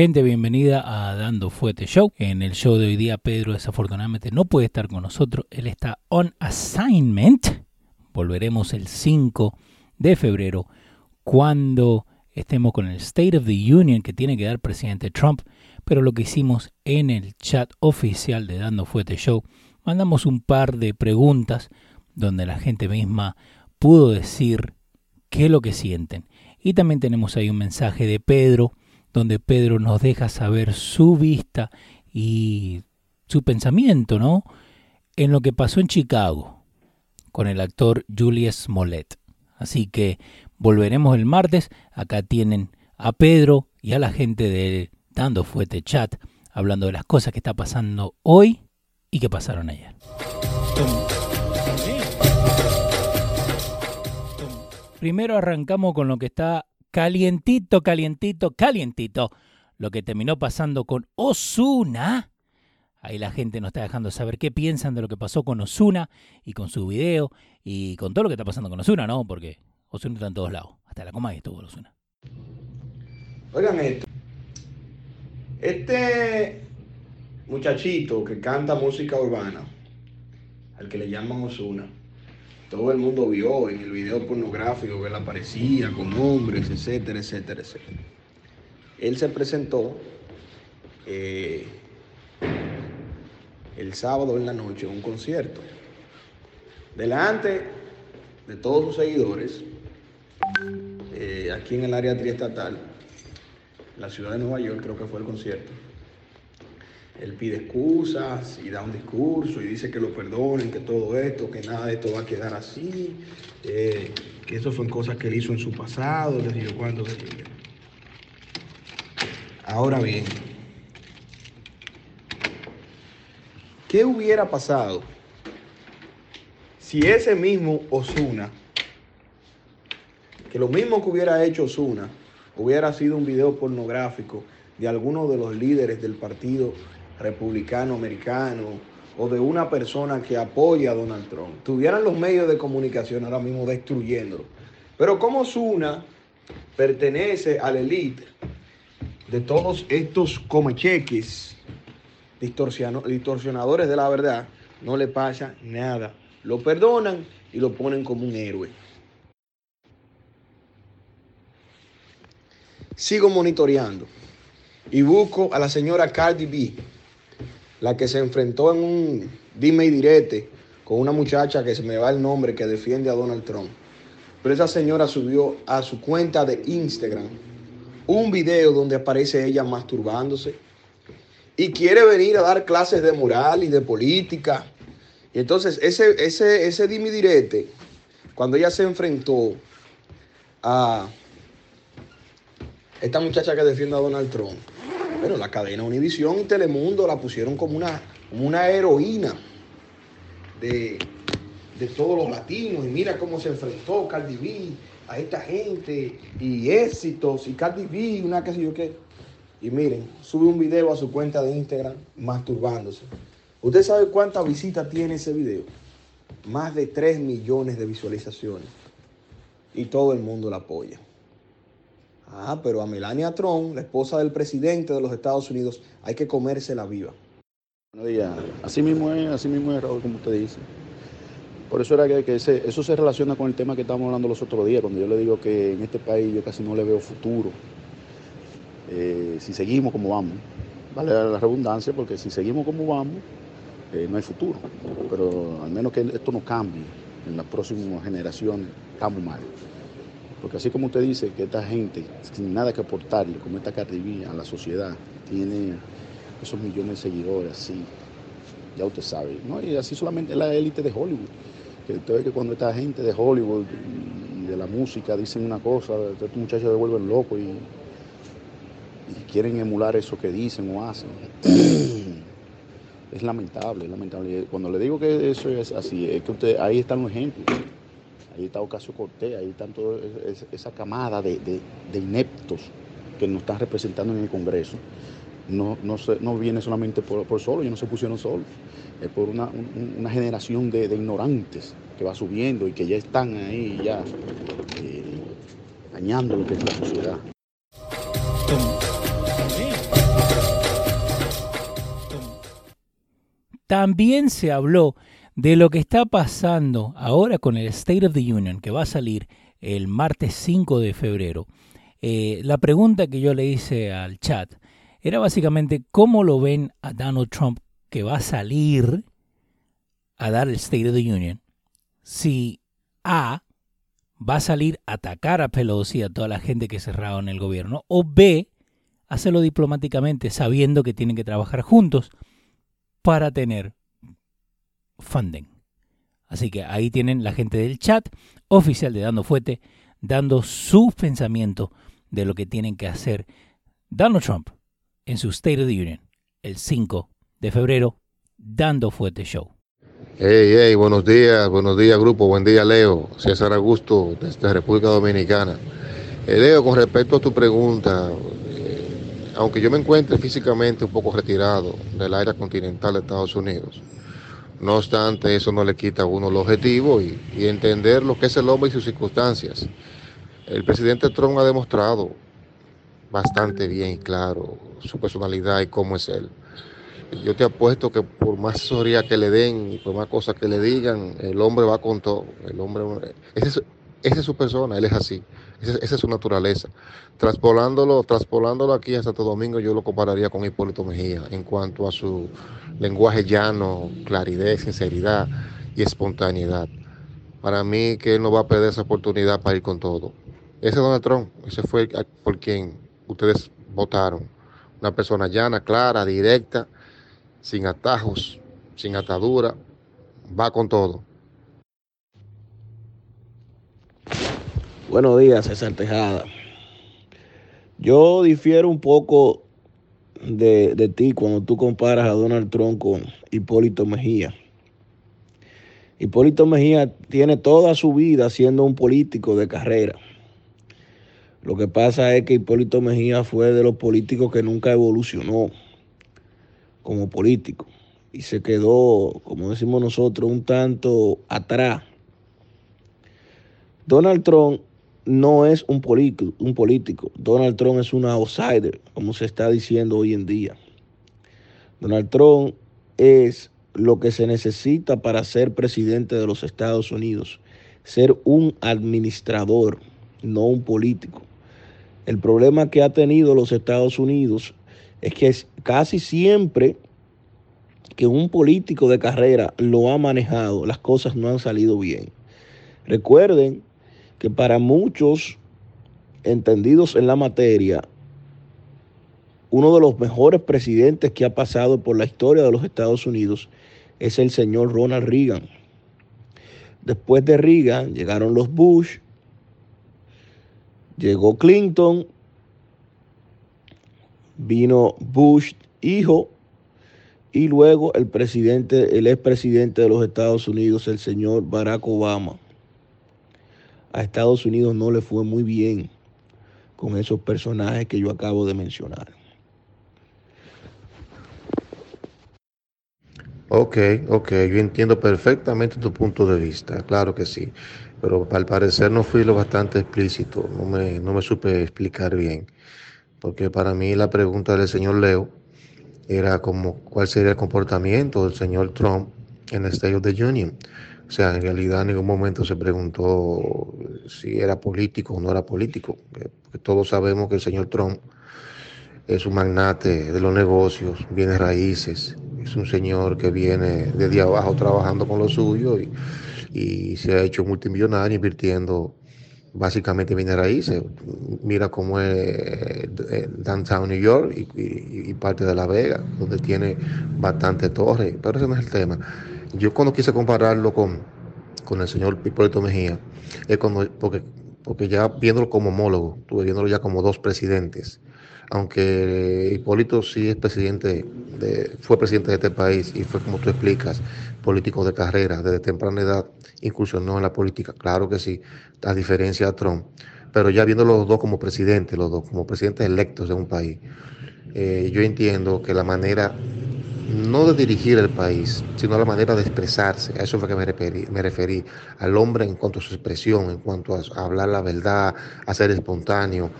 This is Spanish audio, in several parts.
Gente, bienvenida a Dando Fuete Show. En el show de hoy día, Pedro desafortunadamente no puede estar con nosotros. Él está on assignment. Volveremos el 5 de febrero cuando estemos con el State of the Union que tiene que dar presidente Trump. Pero lo que hicimos en el chat oficial de Dando Fuete Show, mandamos un par de preguntas donde la gente misma pudo decir qué es lo que sienten. Y también tenemos ahí un mensaje de Pedro donde Pedro nos deja saber su vista y su pensamiento, ¿no? En lo que pasó en Chicago con el actor Julius Smollett. Así que volveremos el martes. Acá tienen a Pedro y a la gente de Dando Fuete Chat hablando de las cosas que está pasando hoy y que pasaron ayer. Primero arrancamos con lo que está calientito, calientito, calientito. Lo que terminó pasando con Osuna. Ahí la gente nos está dejando saber qué piensan de lo que pasó con Osuna y con su video y con todo lo que está pasando con Osuna, ¿no? Porque Osuna está en todos lados. Hasta la coma y estuvo Osuna. Oigan esto. Este muchachito que canta música urbana, al que le llaman Osuna, todo el mundo vio en el video pornográfico que él aparecía con hombres, etcétera, etcétera, etcétera. Él se presentó eh, el sábado en la noche en un concierto. Delante de todos sus seguidores, eh, aquí en el área triestatal, la ciudad de Nueva York, creo que fue el concierto. Él pide excusas y da un discurso y dice que lo perdonen, que todo esto, que nada de esto va a quedar así, eh, que eso son cosas que él hizo en su pasado, les digo cuándo se Ahora bien, ¿qué hubiera pasado si ese mismo Osuna, que lo mismo que hubiera hecho Osuna, hubiera sido un video pornográfico de alguno de los líderes del partido republicano americano o de una persona que apoya a Donald Trump, tuvieran los medios de comunicación ahora mismo destruyéndolo. Pero como Zuna pertenece a la élite de todos estos comecheques, distorsionadores de la verdad, no le pasa nada. Lo perdonan y lo ponen como un héroe. Sigo monitoreando y busco a la señora Cardi B la que se enfrentó en un dime y direte con una muchacha que se me va el nombre que defiende a Donald Trump. Pero esa señora subió a su cuenta de Instagram un video donde aparece ella masturbándose y quiere venir a dar clases de moral y de política. Y entonces ese, ese, ese dime y direte, cuando ella se enfrentó a esta muchacha que defiende a Donald Trump, bueno, la cadena Univisión y Telemundo la pusieron como una, una heroína de, todos los latinos. Y mira cómo se enfrentó Cardi B a esta gente y éxitos. Y Cardi B, una que sé yo qué. Y miren, sube un video a su cuenta de Instagram masturbándose. ¿Usted sabe cuántas visitas tiene ese video? Más de 3 millones de visualizaciones. Y todo el mundo la apoya. Ah, pero a Melania Trump, la esposa del presidente de los Estados Unidos, hay que comérsela viva. Buenos días. Así mismo es, así mismo es, Raúl, como usted dice. Por eso era que, eso se relaciona con el tema que estábamos hablando los otros días, cuando yo le digo que en este país yo casi no le veo futuro. Eh, si seguimos como vamos, vale la redundancia, porque si seguimos como vamos, eh, no hay futuro. Pero al menos que esto no cambie en las próximas generaciones, estamos mal. Porque así como usted dice que esta gente, sin nada que aportarle, como esta Cardi a la sociedad, tiene esos millones de seguidores, así, ya usted sabe, ¿no? Y así solamente la élite de Hollywood. Que usted ve que cuando esta gente de Hollywood y de la música dicen una cosa, estos muchachos se vuelven locos y, quieren emular eso que dicen o hacen. es lamentable, es lamentable. Cuando le digo que eso es así, es que usted, ahí están los ejemplos ahí está Ocasio Cortés, ahí están toda esa camada de, de, ineptos que nos están representando en el Congreso. No, no, se, no viene solamente por, por solo, ellos no se pusieron solos, es por una, una generación de, ignorantes que va subiendo y que ya están ahí, ya eh, dañando lo que es la sociedad. También se habló de lo que está pasando ahora con el State of the Union, que va a salir el martes 5 de febrero. Eh, la pregunta que yo le hice al chat era básicamente cómo lo ven a Donald Trump que va a salir a dar el State of the Union si A va a salir a atacar a Pelosi y a toda la gente que cerraba en el gobierno o B hacerlo diplomáticamente sabiendo que tienen que trabajar juntos para tener funding. Así que ahí tienen la gente del chat oficial de Dando Fuete dando sus pensamientos de lo que tienen que hacer Donald Trump en su State of the Union el 5 de febrero, Dando Fuete Show. Hey, hey, buenos días, buenos días grupo, buen día Leo, César Augusto desde República Dominicana. Eh, Leo, con respecto a tu pregunta, eh, aunque yo me encuentre físicamente un poco retirado del área continental de Estados Unidos, no obstante eso no le quita a uno el objetivo y, entender lo que es el hombre y sus circunstancias. El presidente Trump ha demostrado bastante bien y claro su personalidad y cómo es él. Yo te apuesto que por más asesoría que le den y por más cosas que le digan, el hombre va con todo. El hombre, esa es, su persona, él es así. Esa, es su naturaleza. Traspolándolo, traspolándolo aquí a Santo Domingo, yo lo compararía con Hipólito Mejía en cuanto a su lenguaje llano, claridad, sinceridad y espontaneidad. Para mí que él no va a perder esa oportunidad para ir con todo. Ese es Donald Trump, ese fue por quien ustedes votaron. Una persona llana, clara, directa, sin atajos, sin atadura, va con todo. Buenos días, César Tejada. Yo difiero un poco de, de, ti cuando tú comparas a Donald Trump con Hipólito Mejía. Hipólito Mejía tiene toda su vida siendo un político de carrera. Lo que pasa es que Hipólito Mejía fue de los políticos que nunca evolucionó como político y se quedó, como decimos nosotros, un tanto atrás. Donald Trump no es un político, un político. Donald Trump es un outsider, como se está diciendo hoy en día. Donald Trump es lo que se necesita para ser presidente de los Estados Unidos, ser un administrador, no un político. El problema que ha tenido los Estados Unidos es que casi siempre que un político de carrera lo ha manejado, las cosas no han salido bien. Recuerden que para muchos entendidos en la materia, uno de los mejores presidentes que ha pasado por la historia de los Estados Unidos es el señor Ronald Reagan. Después de Reagan llegaron los Bush, llegó Clinton, vino Bush hijo y luego el presidente, el expresidente de los Estados Unidos, el señor Barack Obama. A Estados Unidos no le fue muy bien con esos personajes que yo acabo de mencionar. Ok, ok, yo entiendo perfectamente tu punto de vista, claro que sí, pero al parecer no fui lo bastante explícito, no me, no me supe explicar bien, porque para mí la pregunta del señor Leo era como cuál sería el comportamiento del señor Trump en el State of the Union. O sea, en realidad en ningún momento se preguntó si era político o no era político, porque todos sabemos que el señor Trump es un magnate de los negocios, bienes raíces, es un señor que viene desde abajo trabajando con lo suyo y, y se ha hecho multimillonario invirtiendo básicamente bienes raíces. Mira cómo es eh, Downtown New York y, parte de La Vega, donde tiene bastante torres, pero ese no es el tema. Yo cuando quise compararlo con, con el señor Hipólito Mejía, es cuando, porque, porque ya viéndolo como homólogo, estuve viéndolo ya como dos presidentes, aunque Hipólito sí es presidente, de, fue presidente de este país y fue como tú explicas, político de carrera, desde temprana edad incursionó en la política, claro que sí, a diferencia de Trump, pero ya viendo los dos como presidentes, los dos como presidentes electos de un país, eh, yo entiendo que la manera no de dirigir el país, sino la manera de expresarse. A eso fue que me referí, me referí al hombre en cuanto a su expresión, en cuanto a, hablar la verdad, a ser espontáneo,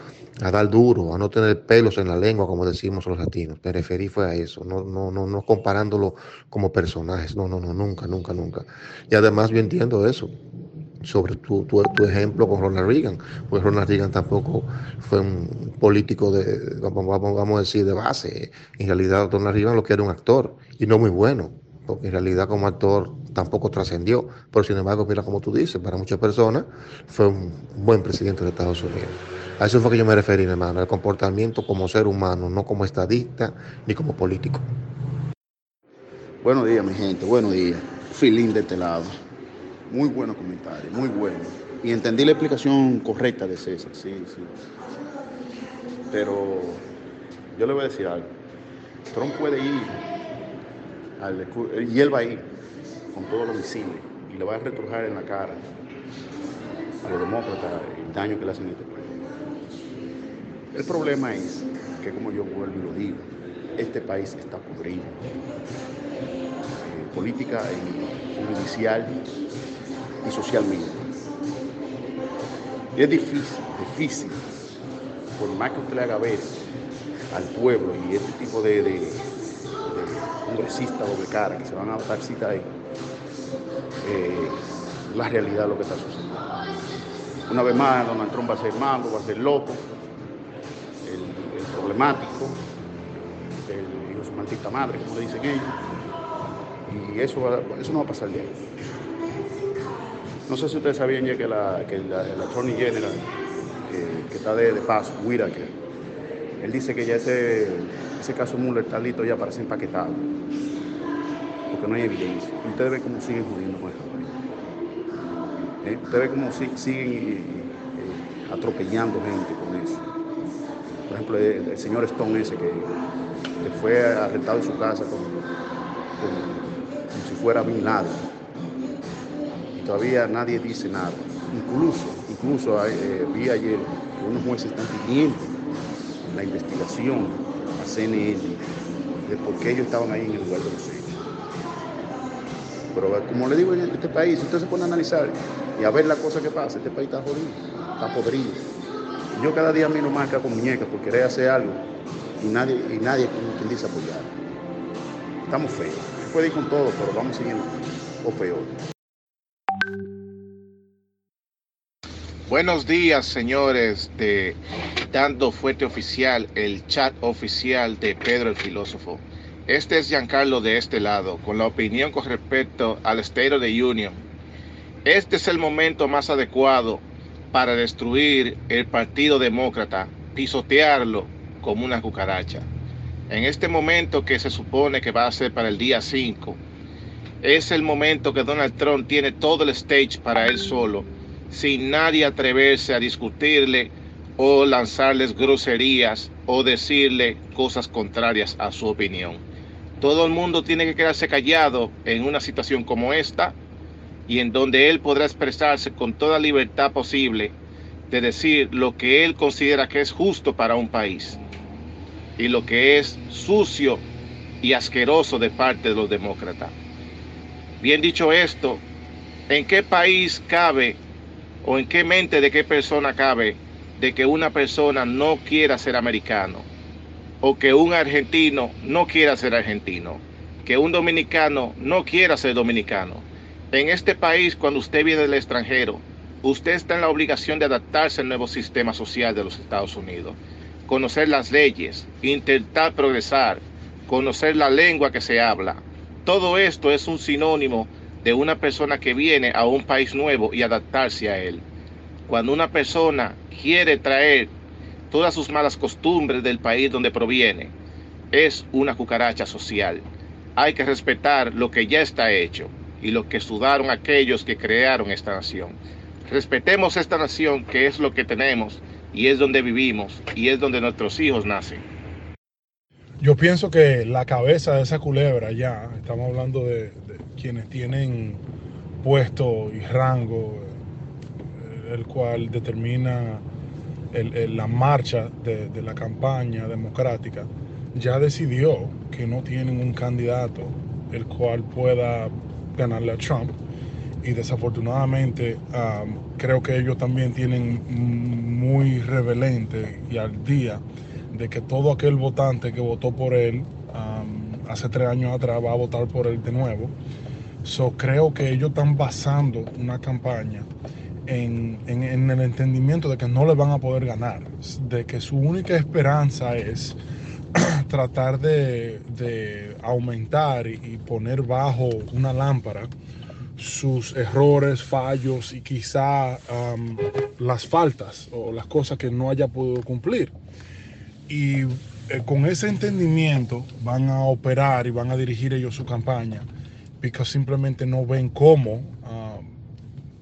a dar duro, a no tener pelos en la lengua, como decimos los latinos. Me referí fue a eso, no, no, no, no comparándolo como personajes, no, no, no, nunca, nunca, nunca. Y además yo entiendo eso sobre tu, tu, tu, ejemplo con Ronald Reagan, pues Ronald Reagan tampoco fue un político de, vamos, vamos a decir, de base. En realidad Ronald Reagan lo que era un actor y no muy bueno, porque en realidad como actor tampoco trascendió, pero sin embargo, mira como tú dices, para muchas personas fue un buen presidente de Estados Unidos. A eso fue que yo me referí, hermano, al comportamiento como ser humano, no como estadista ni como político. Buenos días, mi gente, buenos días. Filín de este lado. Muy bueno comentario, muy bueno. Y entendí la explicación correcta de César, sí, sí. Pero yo le voy a decir algo. Trump puede ir, al, y él va a ir con todos los misiles y le va a retrujar en la cara a los demócratas el daño que le hacen a este país. El problema es que, como yo vuelvo y lo digo, este país está podrido. Eh, política y judicial y socialmente. Es difícil, difícil, por más que usted le haga ver al pueblo y este tipo de, de, de congresistas doble cara que se van a dar cita ahí, eh, la realidad de lo que está sucediendo. Una vez más, Donald Trump va a ser malo, va a ser loco, el, el problemático, el de su maldita madre, como le dicen ellos, y eso, eso no va a pasar de ahí. No sé si ustedes sabían ya que la, que el Attorney General, que, está de, de paso, Whitaker, él dice que ya ese, ese caso Mueller está ya para ser empaquetado, porque no hay evidencia. Y ustedes ven cómo siguen jodiendo con esta ¿Eh? Ustedes ven cómo si, siguen eh, eh, atropellando gente con eso. Por ejemplo, el, señor Stone ese que, que, fue arrestado en su casa como si fuera Bin Laden todavía nadie dice nada. Incluso, incluso eh, vi ayer que unos jueces están pidiendo la investigación a CNN de por qué ellos estaban ahí en el lugar de los hechos. Pero como le digo en este país, si usted se pone a analizar y a ver la cosa que pasa, este país está jodido, está podrido. Yo cada día miro marca con muñecas por querer hacer algo y nadie, y nadie quien dice apoyar. Estamos feos. Puede ir con todo, pero vamos siguiendo o peor. Buenos días, señores de Dando Fuerte Oficial, el chat oficial de Pedro el Filósofo. Este es Giancarlo de este lado, con la opinión con respecto al State of the Union. Este es el momento más adecuado para destruir el Partido Demócrata, pisotearlo como una cucaracha. En este momento que se supone que va a ser para el día 5, es el momento que Donald Trump tiene todo el stage para él solo sin nadie atreverse a discutirle o lanzarles groserías o decirle cosas contrarias a su opinión. Todo el mundo tiene que quedarse callado en una situación como esta y en donde él podrá expresarse con toda libertad posible de decir lo que él considera que es justo para un país y lo que es sucio y asqueroso de parte de los demócratas. Bien dicho esto, ¿en qué país cabe o en qué mente de qué persona cabe de que una persona no quiera ser americano o que un argentino no quiera ser argentino, que un dominicano no quiera ser dominicano. En este país, cuando usted viene del extranjero, usted está en la obligación de adaptarse al nuevo sistema social de los Estados Unidos, conocer las leyes, intentar progresar, conocer la lengua que se habla. Todo esto es un sinónimo de una persona que viene a un país nuevo y adaptarse a él. Cuando una persona quiere traer todas sus malas costumbres del país donde proviene, es una cucaracha social. Hay que respetar lo que ya está hecho y lo que sudaron aquellos que crearon esta nación. Respetemos esta nación que es lo que tenemos y es donde vivimos y es donde nuestros hijos nacen. Yo pienso que la cabeza de esa culebra ya, estamos hablando de, quienes tienen puesto y rango, eh, el cual determina la marcha de, de, la campaña democrática, ya decidió que no tienen un candidato el cual pueda ganarle a Trump. Y desafortunadamente um, creo que ellos también tienen muy revelente y al día de que todo aquel votante que votó por él hace tres años atrás va a votar por él de nuevo. So, creo que ellos están basando una campaña en, en, el entendimiento de que no le van a poder ganar, de que su única esperanza es tratar de, de aumentar y, poner bajo una lámpara sus errores, fallos y quizá las faltas o las cosas que no haya podido cumplir. Y eh, con ese entendimiento van a operar y van a dirigir ellos su campaña, porque simplemente no ven cómo um,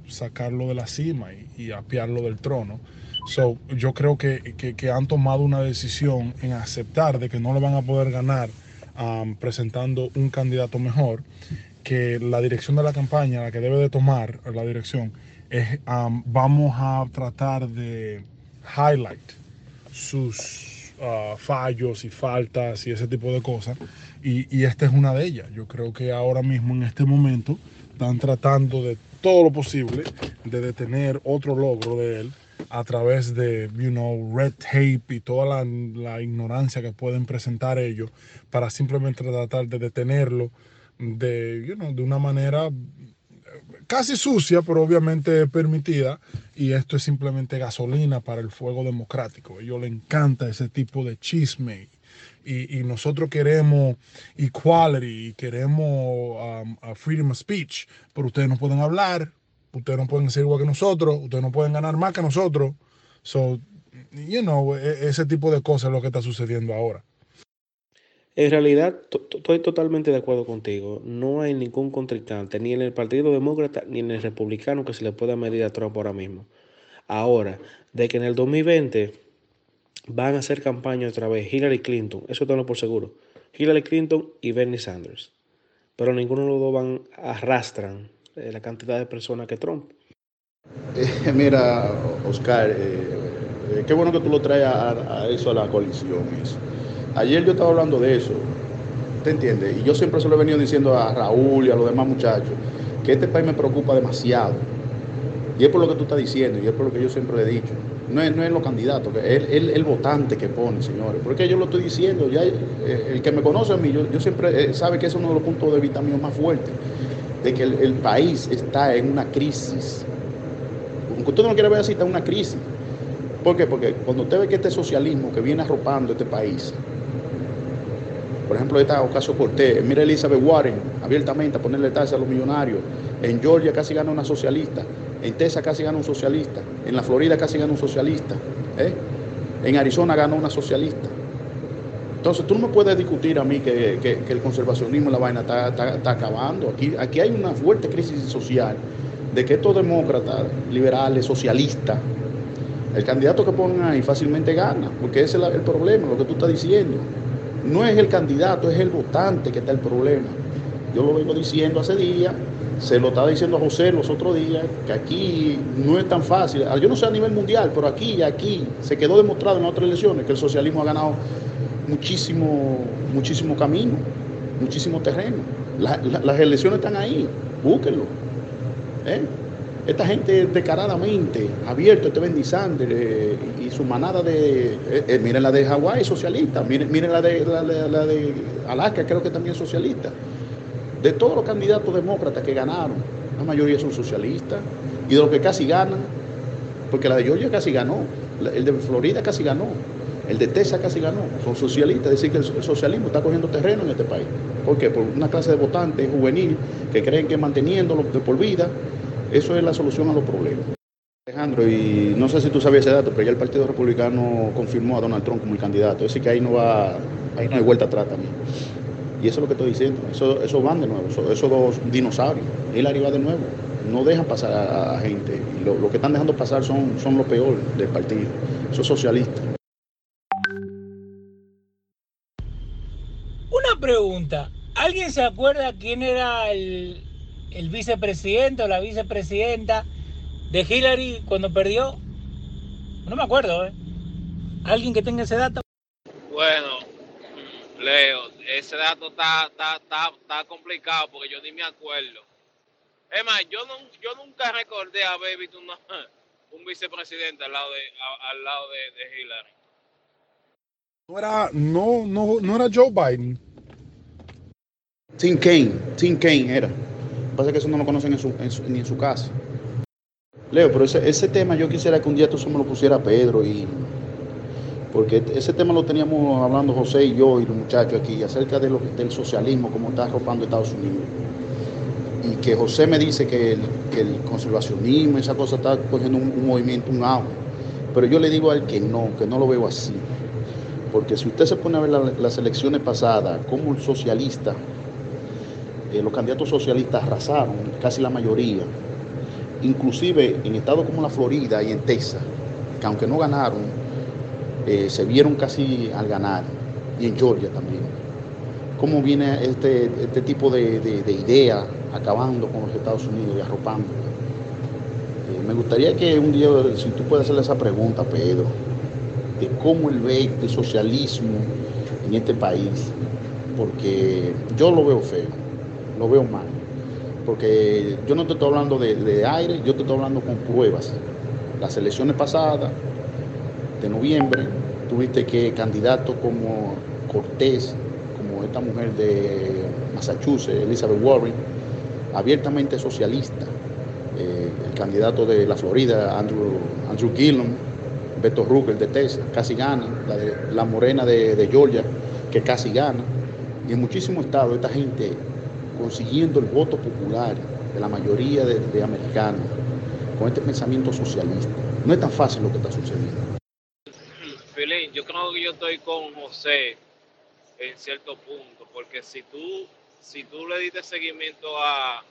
sacarlo de la cima y, y, apiarlo del trono. So, yo creo que, que, han tomado una decisión en aceptar de que no le van a poder ganar presentando un candidato mejor que la dirección de la campaña, la que debe de tomar la dirección, es vamos a tratar de highlight sus uh, fallos y faltas y ese tipo de cosas. Y, y, esta es una de ellas. Yo creo que ahora mismo, en este momento, están tratando de todo lo posible de detener otro logro de él a través de, you know, red tape y toda la, la ignorancia que pueden presentar ellos para simplemente tratar de detenerlo de, you know, de una manera casi sucia, pero obviamente permitida, y esto es simplemente gasolina para el fuego democrático. A ellos les encanta ese tipo de chisme. Y, y nosotros queremos equality, queremos um, freedom of speech, pero ustedes no pueden hablar, ustedes no pueden ser igual que nosotros, ustedes no pueden ganar más que nosotros. So, you know, ese tipo de cosas es lo que está sucediendo ahora. En realidad, estoy totalmente de acuerdo contigo. No hay ningún contrincante, ni en el Partido Demócrata ni en el Republicano, que se le pueda medir a Trump ahora mismo. Ahora, de que en el 2020 van a hacer campaña otra vez Hillary Clinton, eso tengo por seguro. Hillary Clinton y Bernie Sanders. Pero ninguno de los dos van, arrastran eh, la cantidad de personas que Trump. Eh, mira, Oscar, eh, qué bueno que tú lo traes a, eso, a la coalición. Eso. Ayer yo estaba hablando de eso, ¿te entiendes? Y yo siempre se lo he venido diciendo a Raúl y a los demás muchachos, que este país me preocupa demasiado. Y es por lo que tú estás diciendo, y es por lo que yo siempre he dicho. No es, no es los candidatos, es el, votante que pone, señores. Porque yo lo estoy diciendo, ya eh, el que me conoce a mí, yo, siempre eh, sabe que es uno de los puntos de vista míos más fuertes, de que el, país está en una crisis. Aunque usted no lo ver así, está en una crisis. ¿Por qué? Porque cuando usted ve que este socialismo que viene arropando este país, por ejemplo, esta Ocasio Cortés, mira Elizabeth Warren abiertamente a ponerle tasa a los millonarios. En Georgia casi gana una socialista. En Texas casi gana un socialista. En la Florida casi gana un socialista. ¿eh? En Arizona gana una socialista. Entonces tú no me puedes discutir a mí que, que, el conservacionismo la vaina está, está, acabando. Aquí, aquí hay una fuerte crisis social de que estos demócratas, liberales, socialistas, el candidato que ponen ahí fácilmente gana, porque ese es el problema, lo que tú estás diciendo. No es el candidato, es el votante que está el problema. Yo lo vengo diciendo hace días, se lo estaba diciendo a José los otros días, que aquí no es tan fácil. Yo no sé a nivel mundial, pero aquí y aquí se quedó demostrado en otras elecciones que el socialismo ha ganado muchísimo, muchísimo camino, muchísimo terreno. La, las elecciones están ahí, búsquenlo. ¿eh? Esta gente descaradamente, abierto, este Bendy Sanders eh, y su manada de. Eh, eh, miren la de Hawái, socialista. Miren, la, de, la, de Alaska, creo que también socialista. De todos los candidatos demócratas que ganaron, la mayoría son socialistas. Y de los que casi ganan, porque la de Georgia casi ganó, el de Florida casi ganó, el de Texas casi ganó, son socialistas. Es decir, que el socialismo está cogiendo terreno en este país. ¿Por qué? Por una clase de votantes juvenil que creen que manteniéndolo de por vida eso es la solución a los problemas. Alejandro, y no sé si tú sabías ese dato, pero ya el Partido Republicano confirmó a Donald Trump como el candidato. Es decir, que ahí no va, ahí no hay vuelta atrás también. Y eso es lo que estoy diciendo. Eso, eso van de nuevo, esos eso dos dinosaurios. Hillary va de nuevo. No dejan pasar a, gente. Lo, que están dejando pasar son, son lo peor del partido. Esos socialistas. Una pregunta. ¿Alguien se acuerda quién era el, el vicepresidente o la vicepresidenta de Hillary cuando perdió? No me acuerdo, ¿eh? ¿Alguien que tenga ese dato? Bueno, Leo, ese dato está, está, está, está complicado porque yo ni me acuerdo. Es más, yo, no, yo nunca recordé haber visto una, un vicepresidente al lado de, a- al lado de, de Hillary. No era, no, no, no era Joe Biden. Tim Kaine, Tim Kaine era. Pasa es que eso no lo conocen ni en su casa. Leo, pero ese, ese tema yo quisiera que un día tú se me lo pusiera Pedro y porque ese tema lo teníamos hablando José y yo y los muchachos aquí acerca de lo, del socialismo, cómo está arropando Estados Unidos. Y que José me dice que el, que el conservacionismo, esa cosa está cogiendo un, movimiento, un auge. Pero yo le digo a él que no, que no lo veo así. Porque si usted se pone a ver la- las elecciones pasadas, como el socialista, eh, los candidatos socialistas arrasaron, casi la mayoría, inclusive en estados como la Florida y en Texas, que aunque no ganaron, eh, se vieron casi al ganar, y en Georgia también. ¿Cómo viene este, este tipo de, de, de idea acabando con los Estados Unidos y arropando? Eh, me gustaría que un día, si tú puedes hacerle esa pregunta, Pedro, de cómo él ve el socialismo en este país, porque yo lo veo feo, lo veo mal, porque yo no te estoy hablando de, de aire, yo te estoy hablando con pruebas. Las elecciones pasadas, de noviembre, tuviste que candidatos como Cortés, como esta mujer de Massachusetts, Elizabeth Warren, abiertamente socialista, eh, el candidato de la Florida, Andrew, Andrew Gillum, Beto Rucker de Texas, casi gana, la, de, la morena de, de Georgia, que casi gana, y en muchísimos estados esta gente consiguiendo el voto popular de la mayoría de, de americanos con este pensamiento socialista. No es tan fácil lo que está sucediendo. Filín, yo creo que yo estoy con José en cierto punto, porque si tú, si tú le diste seguimiento a,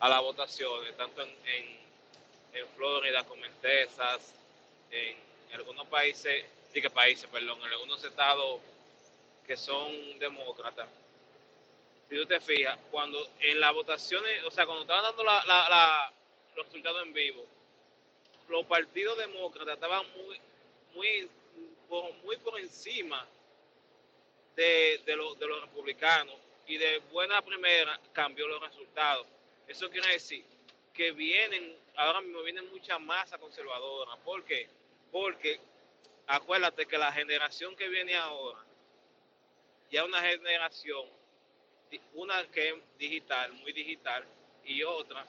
a las votaciones, tanto en, en, Florida como en Texas, en algunos países, sí que países, perdón, en algunos estados que son demócratas, si tú te fijas, cuando en las votaciones, o sea, cuando estaban dando la, los resultados en vivo, los partidos demócratas estaban muy, muy, muy por encima de, de, los republicanos y de buena primera cambió los resultados. Eso quiere decir que vienen, ahora mismo vienen mucha masa conservadora. ¿Por qué? Porque acuérdate que la generación que viene ahora, ya una generación, una que es digital, muy digital, y otra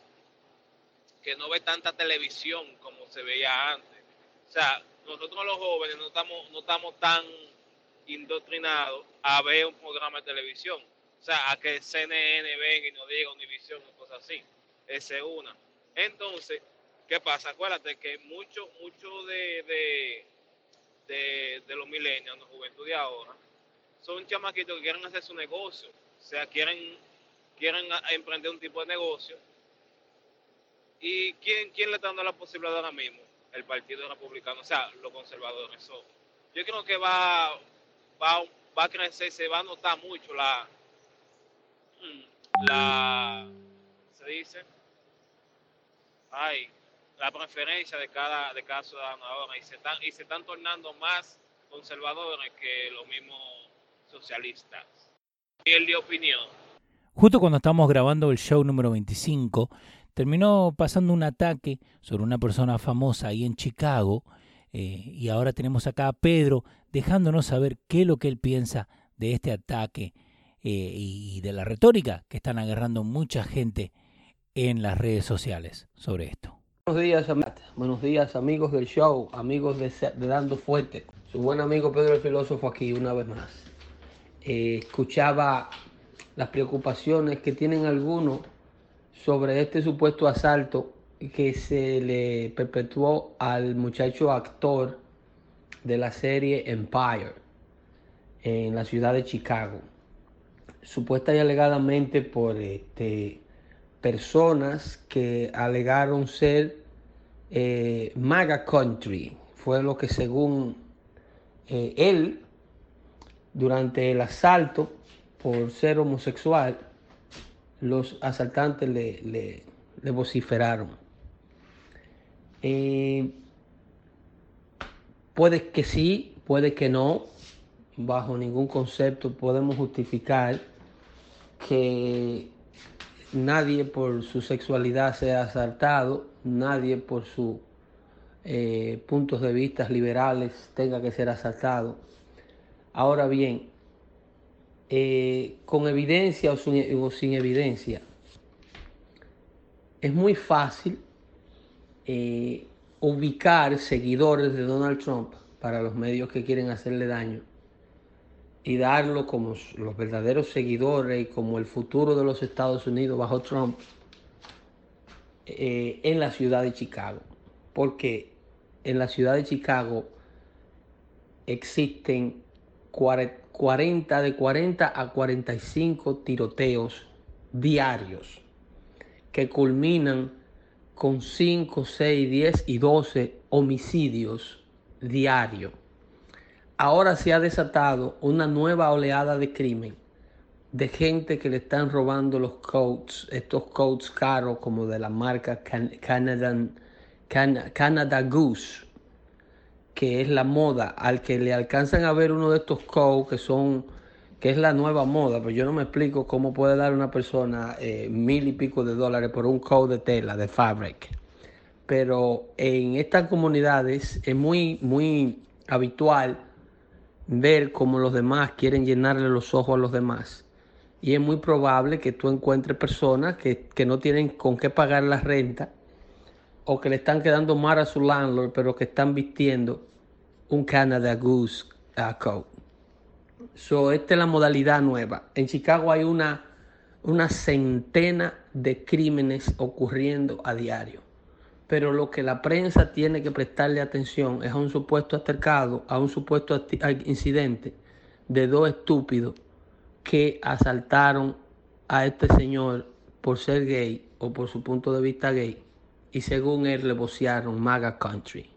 que no ve tanta televisión como se veía antes. O sea, nosotros los jóvenes no estamos, no estamos tan indoctrinados a ver un programa de televisión. O sea, a que CNN venga y nos diga Univisión o cosas así. Esa es una. Entonces, ¿qué pasa? Acuérdate que mucho, mucho de, de, de, de los millennials, la juventud de ahora, son chamaquitos que quieren hacer su negocio. O sea, quieren, quieren emprender un tipo de negocio. ¿Y quién, quién le está dando la posibilidad ahora mismo? El Partido Republicano, o sea, los conservadores. Yo creo que va, va, va a crecer, se va a notar mucho la, la, se dice, ay, la preferencia de cada, de cada ciudadano ahora y se están, y se están tornando más conservadores que los mismos socialistas. Y el de opinión. Justo cuando estamos grabando el show número 25, terminó pasando un ataque sobre una persona famosa ahí en Chicago eh, y ahora tenemos acá a Pedro dejándonos saber qué es lo que él piensa de este ataque eh, y de la retórica que están agarrando mucha gente en las redes sociales sobre esto. Buenos días, buenos días amigos del show, amigos de, de Dando Fuerte. Su buen amigo Pedro el Filósofo aquí una vez más. Eh, escuchaba las preocupaciones que tienen algunos sobre este supuesto asalto que se le perpetuó al muchacho actor de la serie Empire en la ciudad de Chicago. Supuesta y alegadamente por este, personas que alegaron ser eh, MAGA Country. Fue lo que según eh, él, durante el asalto por ser homosexual, los asaltantes le, le, le vociferaron. Eh, puede que sí, puede que no, bajo ningún concepto podemos justificar que nadie por su sexualidad sea asaltado, nadie por sus eh, puntos de vista liberales tenga que ser asaltado. Ahora bien, eh, con evidencia o sin, evidencia, es muy fácil eh, ubicar seguidores de Donald Trump para los medios que quieren hacerle daño y darlo como los verdaderos seguidores y como el futuro de los Estados Unidos bajo Trump eh, en la ciudad de Chicago. Porque en la ciudad de Chicago existen 40, de 40 a 45 tiroteos diarios que culminan con 5, 6, 10 y 12 homicidios diarios ahora se ha desatado una nueva oleada de crimen de gente que le están robando los coats, estos coats caros como de la marca Canada Goose, que es la moda, al que le alcanzan a ver uno de estos coats que son, que es la nueva moda, pero yo no me explico cómo puede dar una persona eh, mil y pico de dólares por un coat de tela, de fabric. Pero en estas comunidades es muy, muy habitual ver cómo los demás quieren llenarle los ojos a los demás. Y es muy probable que tú encuentres personas que, no tienen con qué pagar la renta o que le están quedando mal a su landlord, pero que están vistiendo un Canada Goose uh, coat. So, esta es la modalidad nueva. En Chicago hay una, una centena de crímenes ocurriendo a diario pero lo que la prensa tiene que prestarle atención es a un supuesto altercado, a un supuesto incidente de dos estúpidos que asaltaron a este señor por ser gay o por su punto de vista gay y según él le vocearon MAGA Country.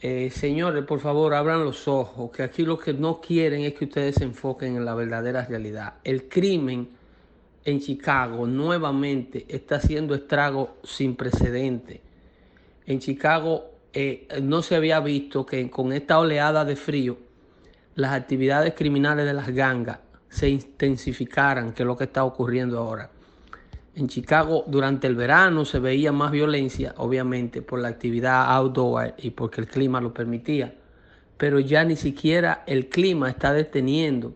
Eh, señores, por favor, abran los ojos, que aquí lo que no quieren es que ustedes se enfoquen en la verdadera realidad. El crimen en Chicago nuevamente está haciendo estrago sin precedente. En Chicago eh, no se había visto que con esta oleada de frío las actividades criminales de las gangas se intensificaran, que es lo que está ocurriendo ahora. En Chicago durante el verano se veía más violencia, obviamente por la actividad outdoor y porque el clima lo permitía, pero ya ni siquiera el clima está deteniendo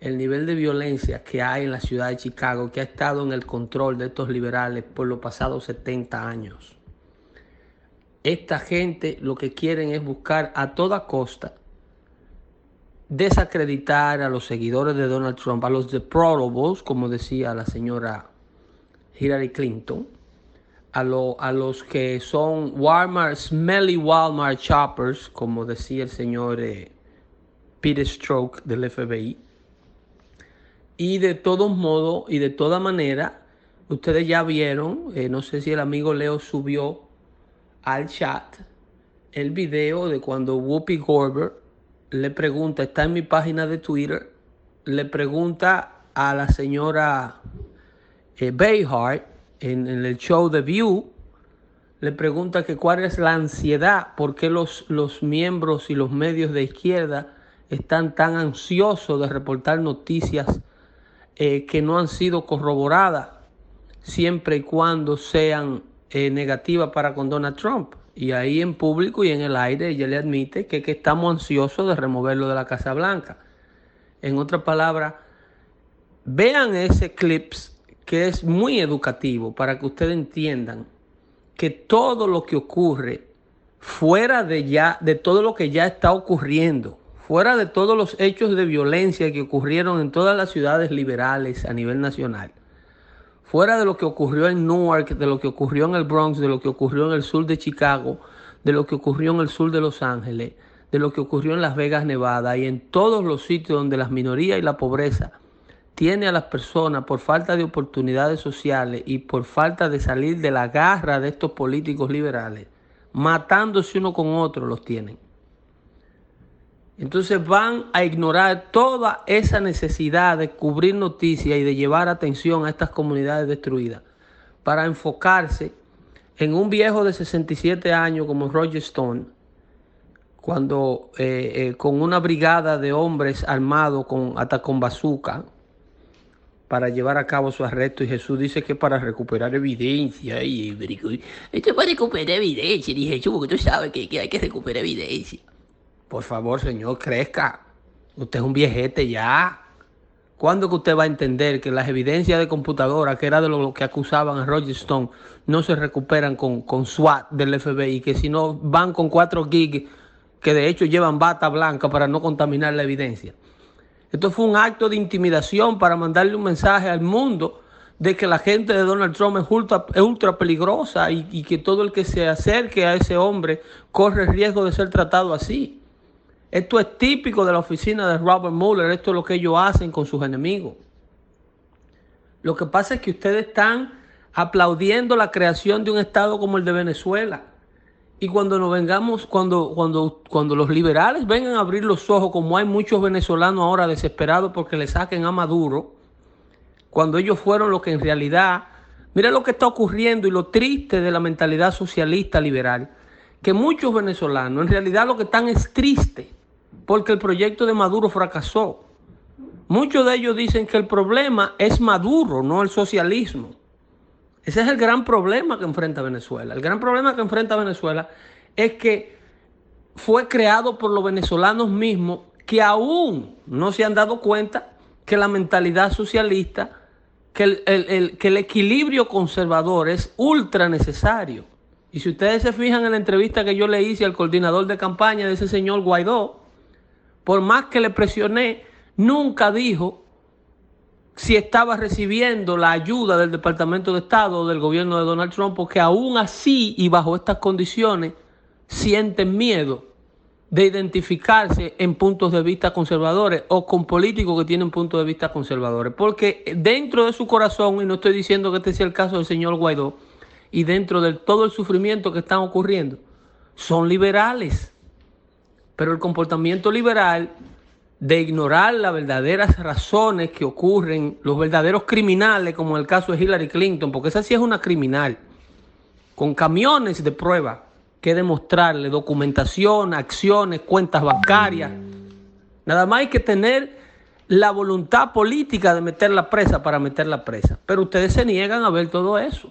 el nivel de violencia que hay en la ciudad de Chicago, que ha estado en el control de estos liberales por los pasados 70 años. Esta gente lo que quieren es buscar a toda costa desacreditar a los seguidores de Donald Trump, a los deplorables, como decía la señora Hillary Clinton, a, a los que son Walmart, smelly Walmart shoppers, como decía el señor eh, Peter Stroke del FBI, y de todos modos y de toda manera, ustedes ya vieron, eh, no sé si el amigo Leo subió al chat el video de cuando Whoopi Goldberg le pregunta, está en mi página de Twitter, le pregunta a la señora eh, Bayhart en, el show The View, le pregunta que cuál es la ansiedad, por qué los, los miembros y los medios de izquierda están tan ansiosos de reportar noticias eh, que no han sido corroboradas siempre y cuando sean eh, negativas para con Donald Trump. Y ahí en público y en el aire ella le admite que, que estamos ansiosos de removerlo de la Casa Blanca. En otras palabras, vean ese clips que es muy educativo para que ustedes entiendan que todo lo que ocurre fuera de ya de todo lo que ya está ocurriendo fuera de todos los hechos de violencia que ocurrieron en todas las ciudades liberales a nivel nacional, fuera de lo que ocurrió en Newark, de lo que ocurrió en el Bronx, de lo que ocurrió en el sur de Chicago, de lo que ocurrió en el sur de Los Ángeles, de lo que ocurrió en Las Vegas, Nevada y en todos los sitios donde las minorías y la pobreza tiene a las personas por falta de oportunidades sociales y por falta de salir de la garra de estos políticos liberales, matándose uno con otro los tienen. Entonces van a ignorar toda esa necesidad de cubrir noticias y de llevar atención a estas comunidades destruidas para enfocarse en un viejo de 67 años como Roger Stone, cuando eh, eh, con una brigada de hombres armados con, hasta con bazooka, para llevar a cabo su arresto y Jesús dice que para recuperar evidencia. Ay, esto es para recuperar evidencia. Y Jesús, porque tú sabes que, que hay que recuperar evidencia. Por favor, señor, crezca. Usted es un viejete ya. ¿Cuándo que usted va a entender que las evidencias de computadora, que era de lo que acusaban a Roger Stone, no se recuperan con, con SWAT del FBI? Que si no van con 4 gigs, que de hecho llevan bata blanca para no contaminar la evidencia. Esto fue un acto de intimidación para mandarle un mensaje al mundo de que la gente de Donald Trump es ultra, peligrosa y, y, que todo el que se acerque a ese hombre corre el riesgo de ser tratado así. Esto es típico de la oficina de Robert Mueller, esto es lo que ellos hacen con sus enemigos. Lo que pasa es que ustedes están aplaudiendo la creación de un Estado como el de Venezuela. Y cuando nos vengamos, cuando, cuando, cuando los liberales vengan a abrir los ojos, como hay muchos venezolanos ahora desesperados porque le saquen a Maduro, cuando ellos fueron lo que en realidad, mira lo que está ocurriendo y lo triste de la mentalidad socialista liberal, que muchos venezolanos en realidad lo que están es triste porque el proyecto de Maduro fracasó. Muchos de ellos dicen que el problema es Maduro, no el socialismo. Ese es el gran problema que enfrenta Venezuela. El gran problema que enfrenta Venezuela es que fue creado por los venezolanos mismos que aún no se han dado cuenta que la mentalidad socialista, que el, el, el, que el equilibrio conservador es ultra necesario. Y si ustedes se fijan en la entrevista que yo le hice al coordinador de campaña de ese señor Guaidó, por más que le presioné, nunca dijo si estaba recibiendo la ayuda del Departamento de Estado o del gobierno de Donald Trump, porque aún así y bajo estas condiciones sienten miedo de identificarse en puntos de vista conservadores o con políticos que tienen puntos de vista conservadores. Porque dentro de su corazón, y no estoy diciendo que este sea el caso del señor Guaidó, y dentro de todo el sufrimiento que están ocurriendo, son liberales. Pero el comportamiento liberal de ignorar las verdaderas razones que ocurren, los verdaderos criminales, como el caso de Hillary Clinton, porque esa sí es una criminal, con camiones de prueba que demostrarle, documentación, acciones, cuentas bancarias. Nada más hay que tener la voluntad política de meter la presa para meter la presa. Pero ustedes se niegan a ver todo eso.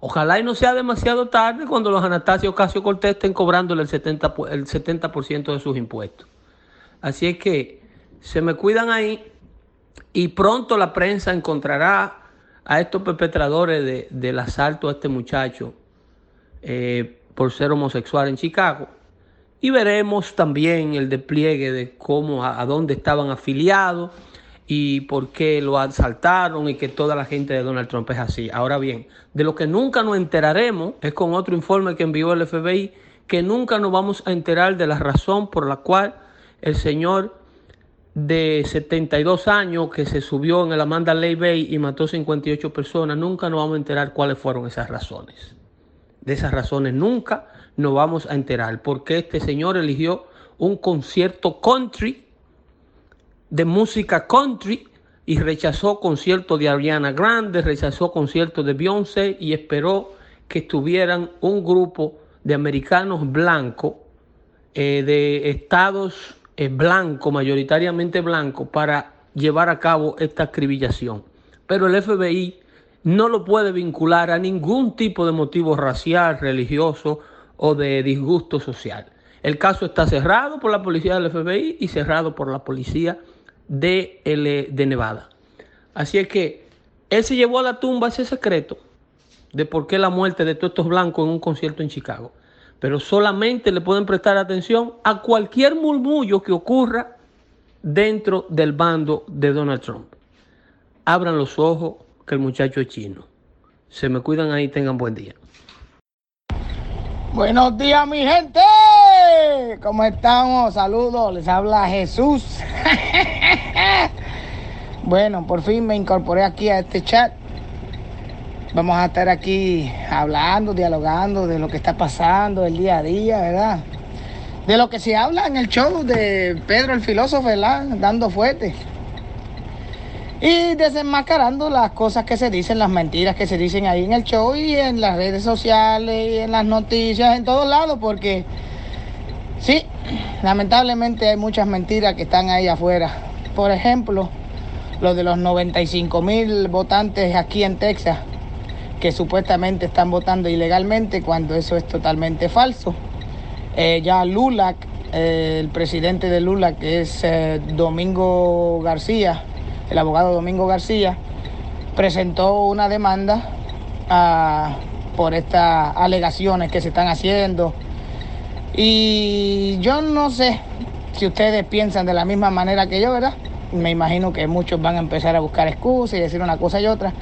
Ojalá y no sea demasiado tarde cuando los Anastasio Ocasio Cortés estén cobrándole el 70%, el 70 de sus impuestos. Así es que se me cuidan ahí y pronto la prensa encontrará a estos perpetradores de, del asalto a este muchacho eh, por ser homosexual en Chicago. Y veremos también el despliegue de cómo, a, a dónde estaban afiliados y por qué lo asaltaron y que toda la gente de Donald Trump es así. Ahora bien, de lo que nunca nos enteraremos es con otro informe que envió el FBI, que nunca nos vamos a enterar de la razón por la cual el señor de 72 años que se subió en el Amanda Ley Bay y mató 58 personas, nunca nos vamos a enterar cuáles fueron esas razones. De esas razones nunca nos vamos a enterar, porque este señor eligió un concierto country de música country y rechazó conciertos de Ariana Grande, rechazó conciertos de Beyoncé y esperó que estuvieran un grupo de americanos blancos, eh, de estados eh, blancos, mayoritariamente blancos, para llevar a cabo esta acribillación. Pero el FBI no lo puede vincular a ningún tipo de motivo racial, religioso o de disgusto social. El caso está cerrado por la policía del FBI y cerrado por la policía de, el, de Nevada. Así es que él se llevó a la tumba ese secreto de por qué la muerte de todos estos blancos en un concierto en Chicago. Pero solamente le pueden prestar atención a cualquier murmullo que ocurra dentro del bando de Donald Trump. Abran los ojos que el muchacho es chino. Se me cuidan ahí, tengan buen día. Buenos días, mi gente. ¿Cómo estamos? Saludos. Les habla Jesús. bueno, por fin me incorporé aquí a este chat. Vamos a estar aquí hablando, dialogando de lo que está pasando el día a día, ¿verdad? De lo que se habla en el show de Pedro el filósofo, ¿verdad? Dando fuerte. Y desenmascarando las cosas que se dicen, las mentiras que se dicen ahí en el show y en las redes sociales y en las noticias, en todos lados, porque sí, lamentablemente hay muchas mentiras que están ahí afuera. Por ejemplo, lo de los 95 mil votantes aquí en Texas que supuestamente están votando ilegalmente cuando eso es totalmente falso. Eh, ya Lula, eh, el presidente de Lula, que es eh, Domingo García, el abogado Domingo García, presentó una demanda ah, por estas alegaciones que se están haciendo. Y yo no sé si ustedes piensan de la misma manera que yo, ¿verdad? Me imagino que muchos van a empezar a buscar excusas y decir una cosa y otra.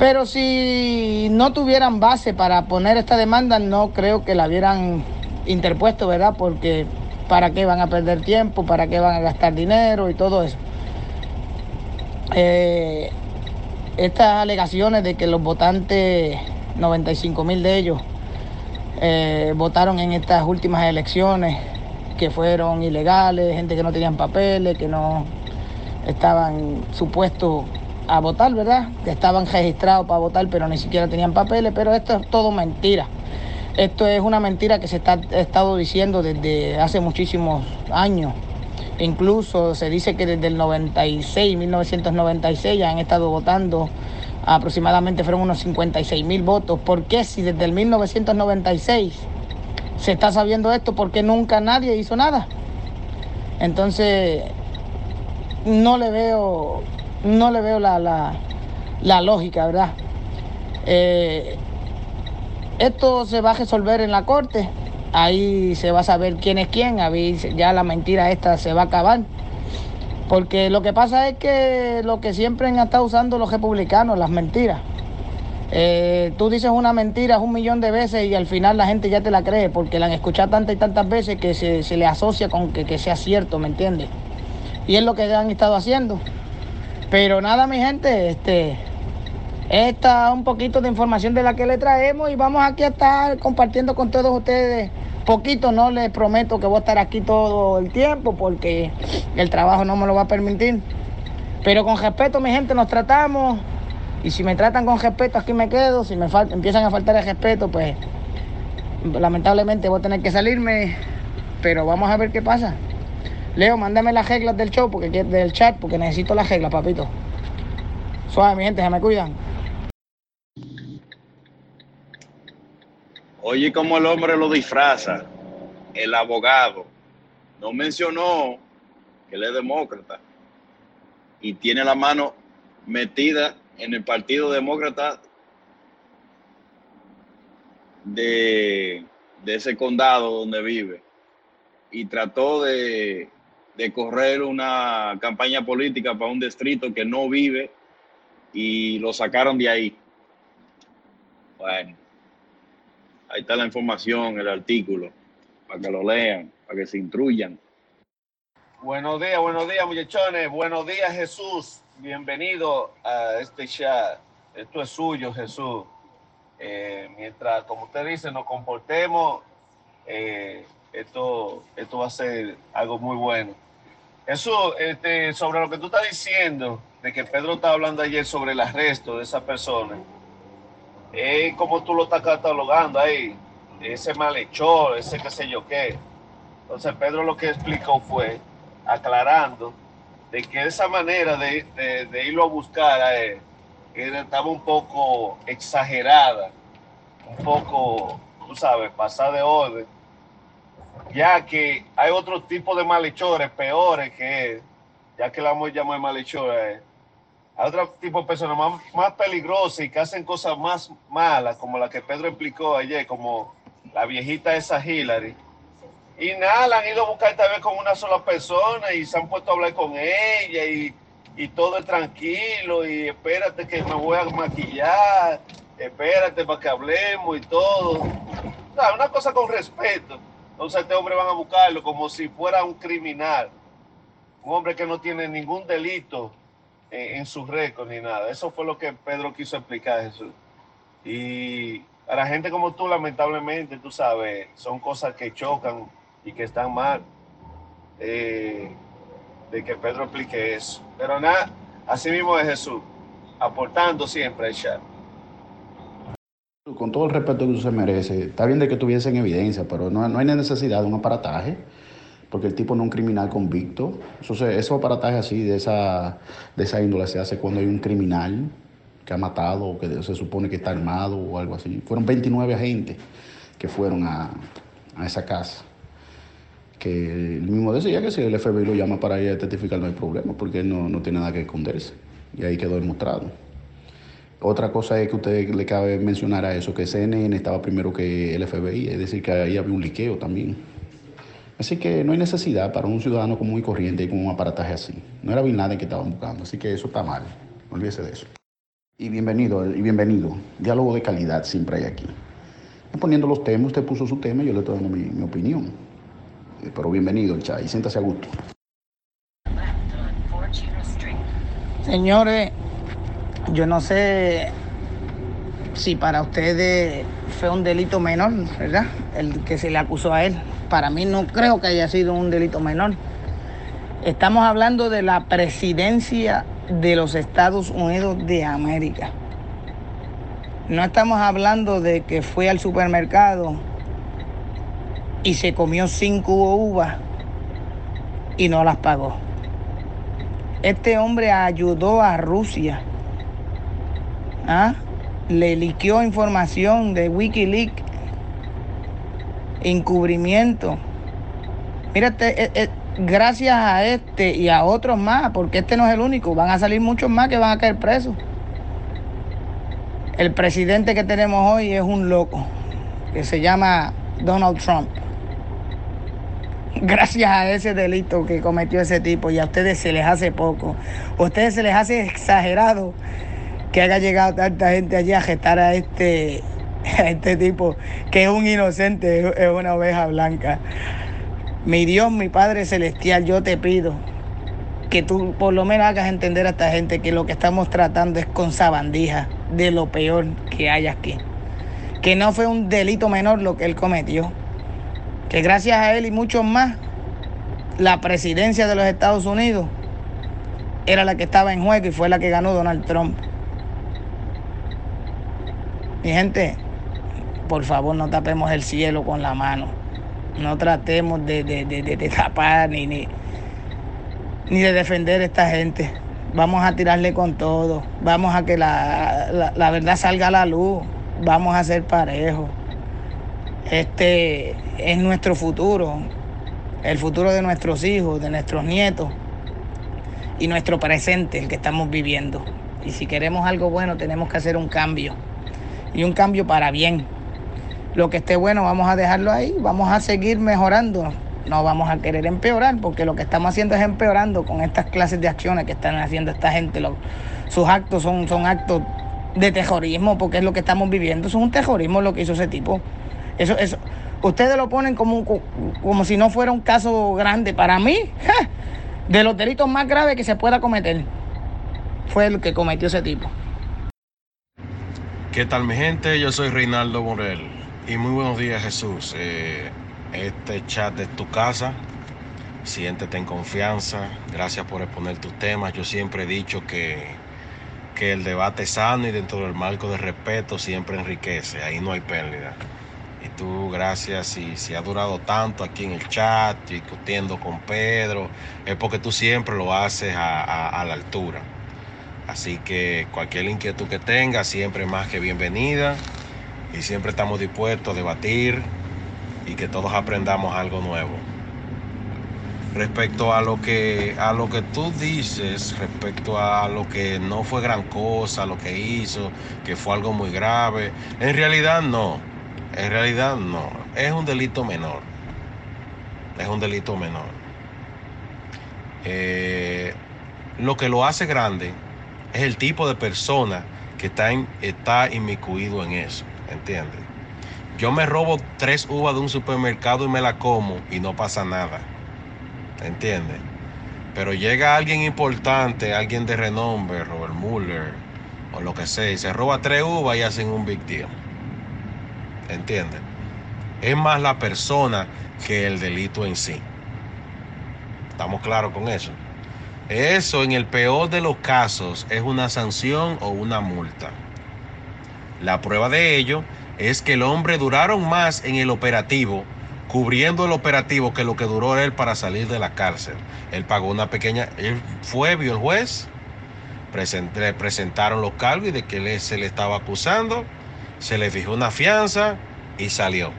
Pero si no tuvieran base para poner esta demanda, no creo que la hubieran interpuesto, ¿verdad? Porque ¿para qué van a perder tiempo? ¿Para qué van a gastar dinero y todo eso? Eh, estas alegaciones de que los votantes, 95 mil de ellos, eh, votaron en estas últimas elecciones que fueron ilegales, gente que no tenían papeles, que no estaban supuestos a votar, ¿verdad? Que estaban registrados para votar, pero ni siquiera tenían papeles, pero esto es todo mentira. Esto es una mentira que se está estado diciendo desde hace muchísimos años. Incluso se dice que desde el 96, 1996 ya han estado votando aproximadamente fueron unos 56 mil votos. ¿Por qué si desde el 1996 se está sabiendo esto? ¿Por qué nunca nadie hizo nada? Entonces, no le veo, no le veo la, la, la lógica, ¿verdad? Eh, esto se va a resolver en la corte. Ahí se va a saber quién es quién. Ya la mentira esta se va a acabar. Porque lo que pasa es que lo que siempre han estado usando los republicanos, las mentiras. Eh, tú dices una mentira un millón de veces y al final la gente ya te la cree porque la han escuchado tantas y tantas veces que se, le asocia con que, que, sea cierto, ¿me entiendes? Y es lo que han estado haciendo. Pero nada, mi gente, este, esta un poquito de información de la que le traemos y vamos aquí a estar compartiendo con todos ustedes poquito, no les prometo que voy a estar aquí todo el tiempo porque el trabajo no me lo va a permitir. Pero con respeto, mi gente, nos tratamos. Y si me tratan con respeto, aquí me quedo. Si me empiezan a faltar el respeto, pues lamentablemente voy a tener que salirme. Pero vamos a ver qué pasa. Leo, mándame las reglas del show, porque del chat, porque necesito las reglas, papito. Suave, mi gente, se me cuidan. Oye, cómo el hombre lo disfraza. El abogado no mencionó que él es demócrata y tiene la mano metida en el Partido Demócrata de, ese condado donde vive y trató de, de correr una campaña política para un distrito que no vive y lo sacaron de ahí. Bueno, Ahí está la información, el artículo, para que lo lean, para que se instruyan. Buenos días, buenos días, muchachones. Buenos días, Jesús. Bienvenido a este chat. Esto es suyo, Jesús. Eh, mientras, como usted dice, nos comportemos, eh, esto, esto va a ser algo muy bueno. Jesús, este, sobre lo que tú estás diciendo, de que Pedro estaba hablando ayer sobre el arresto de esa persona es como tú lo estás catalogando ahí, ese malhechor, ese qué sé yo qué. Entonces Pedro lo que explicó fue, aclarando, de que esa manera de, irlo a buscar a él estaba un poco exagerada, un poco, tú sabes, pasada de orden, ya que hay otro tipo de malhechores peores que ya que la vamos a llamar malhechor a él a otro tipo de personas más, más peligrosas y que hacen cosas más malas, como la que Pedro explicó ayer, como la viejita esa Hillary. Y nada, la han ido a buscar esta vez con una sola persona y se han puesto a hablar con ella y, y todo es tranquilo y espérate que me voy a maquillar, espérate para que hablemos y todo. una cosa con respeto. Entonces este hombre van a buscarlo como si fuera un criminal, un hombre que no tiene ningún delito en, su récord ni nada. Eso fue lo que Pedro quiso explicar, Jesús. Y a la gente como tú, lamentablemente, tú sabes, son cosas que chocan y que están mal. Eh, de que Pedro explique eso. Pero nada, así mismo es Jesús, aportando siempre al chat. Con todo el respeto que usted merece, está bien de que tuviesen evidencia, pero no, no hay necesidad de un aparataje porque el tipo no es un criminal convicto. Eso se- esos aparatajes así de esa, de esa índole se hace cuando hay un criminal que ha matado o que se supone que está armado o algo así. Fueron 29 agentes que fueron a, a esa casa. Que él mismo decía que si el FBI lo llama para ir a testificar no hay problema, porque él no, no tiene nada que esconderse. Y ahí quedó demostrado. Otra cosa es que usted le cabe mencionar a eso, que CNN estaba primero que el FBI, es decir, que ahí había un liqueo también. Así que no hay necesidad para un ciudadano común y corriente con un aparataje así. No era Bin Laden que estaban buscando, así que eso está mal. No olvídese de eso. Y bienvenido, y bienvenido. Diálogo de calidad siempre hay aquí. Poniendo los temas, usted puso su tema y yo le estoy dando mi, opinión. Eh, Pero bienvenido, Chay, siéntase a gusto. Señores, yo no sé si para ustedes fue un delito menor, ¿verdad? El que se le acusó a él. Para mí no creo que haya sido un delito menor. Estamos hablando de la presidencia de los Estados Unidos de América. No estamos hablando de que fue al supermercado y se comió cinco uvas y no las pagó. Este hombre ayudó a Rusia. ¿Ah? Le liqueó información de Wikileaks. Encubrimiento. Mírate, eh, eh, gracias a este y a otros más, porque este no es el único, van a salir muchos más que van a caer presos. El presidente que tenemos hoy es un loco, que se llama Donald Trump. Gracias a ese delito que cometió ese tipo y a ustedes se les hace poco. A ustedes se les hace exagerado que haya llegado tanta gente allí a gestar a este, este tipo que es un inocente, es una oveja blanca. Mi Dios, mi Padre Celestial, yo te pido que tú por lo menos hagas entender a esta gente que lo que estamos tratando es con sabandija de lo peor que hay aquí. Que no fue un delito menor lo que él cometió. Que gracias a él y muchos más, la presidencia de los Estados Unidos era la que estaba en juego y fue la que ganó Donald Trump. Mi gente, por favor no tapemos el cielo con la mano. No tratemos de, de- de- de- tapar ni, ni, ni de defender a esta gente. Vamos a tirarle con todo. Vamos a que la, la- la verdad salga a la luz. Vamos a ser parejos. Este es nuestro futuro. El futuro de nuestros hijos, de nuestros nietos. Y nuestro presente, el que estamos viviendo. Y si queremos algo bueno, tenemos que hacer un cambio. Y un cambio para bien. Lo que esté bueno vamos a dejarlo ahí, vamos a seguir mejorando. No vamos a querer empeorar, porque lo que estamos haciendo es empeorando con estas clases de acciones que están haciendo esta gente. Lo- sus actos son, son actos de terrorismo, porque es lo que estamos viviendo. Es un terrorismo lo que hizo ese tipo. Eso, eso, ustedes lo ponen como, co- como si no fuera un caso grande. Para mí, de los delitos más graves que se pueda cometer, fue el que cometió ese tipo. ¿Qué tal mi gente? Yo soy Reinaldo Morel y muy buenos días Jesús. Eh, este chat es tu casa, siéntete en confianza, gracias por exponer tus temas. Yo siempre he dicho que, que el debate sano y dentro del marco de respeto siempre enriquece, ahí no hay pérdida. Y tú, gracias, si, si ha durado tanto aquí en el chat, discutiendo con Pedro, es porque tú siempre lo haces a- a la altura. Así que cualquier inquietud que tenga, siempre más que bienvenida. Y siempre estamos dispuestos a debatir y que todos aprendamos algo nuevo. Respecto a lo que a lo que tú dices, respecto a lo que no fue gran cosa, lo que hizo, que fue algo muy grave, en realidad no. En realidad no. Es un delito menor. Es un delito menor. Eh, lo que lo hace grande es el tipo de persona que está, en- está inmiscuido en eso, ¿entiendes? Yo me robo tres uvas de un supermercado y me la como y no pasa nada, ¿entiendes? Pero llega alguien importante, alguien de renombre, Robert Mueller o lo que sea, y se roba tres uvas y hacen un big deal, ¿entiendes? Es más la persona que el delito en sí. ¿Estamos claros con eso? Eso en el peor de los casos es una sanción o una multa. La prueba de ello es que el hombre duraron más en el operativo cubriendo el operativo que lo que duró él para salir de la cárcel. Él pagó una pequeña, él fue, vio el juez, le presentaron los cargos y de que se le estaba acusando, se le fijó una fianza y salió.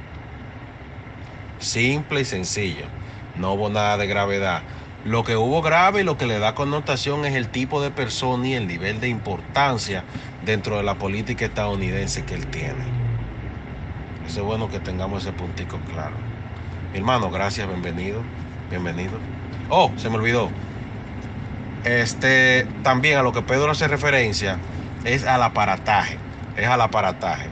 Simple y sencillo, no hubo nada de gravedad. Lo que hubo grave y lo que le da connotación es el tipo de persona y el nivel de importancia dentro de la política estadounidense que él tiene. Eso es bueno que tengamos ese puntico claro. Mi hermano, gracias, bienvenido, bienvenido. Oh, se me olvidó. Este, también a lo que Pedro hace referencia es al aparataje, es al aparataje.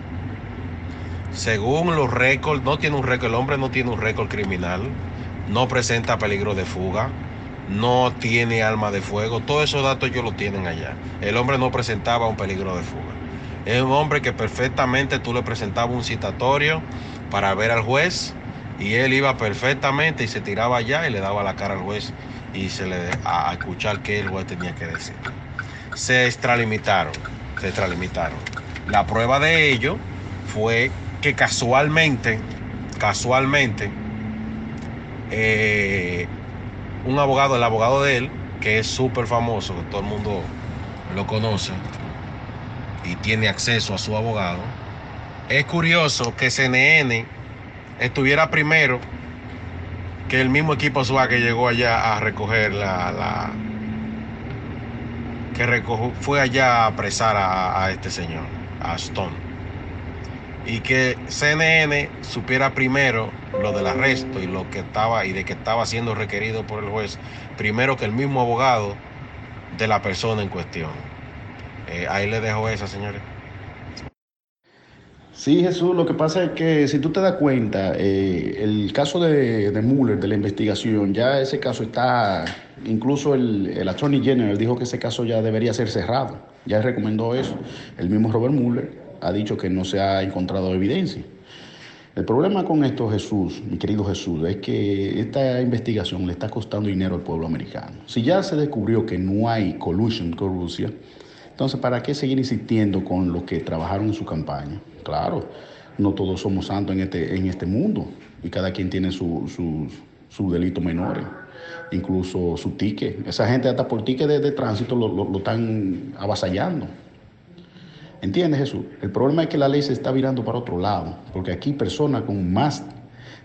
Según los récords, no tiene un récord, el hombre no tiene un récord criminal, no presenta peligro de fuga, no tiene arma de fuego, todos esos datos ellos lo tienen allá. El hombre no presentaba un peligro de fuga. Es un hombre que perfectamente tú le presentabas un citatorio para ver al juez y él iba perfectamente y se tiraba allá y le daba la cara al juez y se le a, escuchar qué el juez tenía que decir. Se extralimitaron, se extralimitaron. La prueba de ello fue que casualmente, casualmente, eh, un abogado, el abogado de él, que es súper famoso, que todo el mundo lo conoce y tiene acceso a su abogado, es curioso que CNN estuviera primero que el mismo equipo SWAT que llegó allá a recoger la, la que fue allá a apresar a, a, este señor, a Stone. Y que CNN supiera primero lo del arresto y lo que estaba y de que estaba siendo requerido por el juez, primero que el mismo abogado de la persona en cuestión. Eh, ahí le dejo esa, señores. Sí, Jesús, lo que pasa es que si tú te das cuenta, eh, el caso de, de Mueller, de la investigación, ya ese caso está, incluso el, el Attorney General dijo que ese caso ya debería ser cerrado, ya recomendó eso. El mismo Robert Mueller ha dicho que no se ha encontrado evidencia. El problema con esto, Jesús, mi querido Jesús, es que esta investigación le está costando dinero al pueblo americano. Si ya se descubrió que no hay collusion con Rusia, entonces ¿para qué seguir insistiendo con los que trabajaron en su campaña? Claro, no todos somos santos en este, en este mundo y cada quien tiene sus su, delitos menores, incluso su ticket. Esa gente hasta por ticket de, tránsito lo, lo están avasallando. ¿Entiendes, Jesús? El problema es que la ley se está virando para otro lado, porque aquí personas con más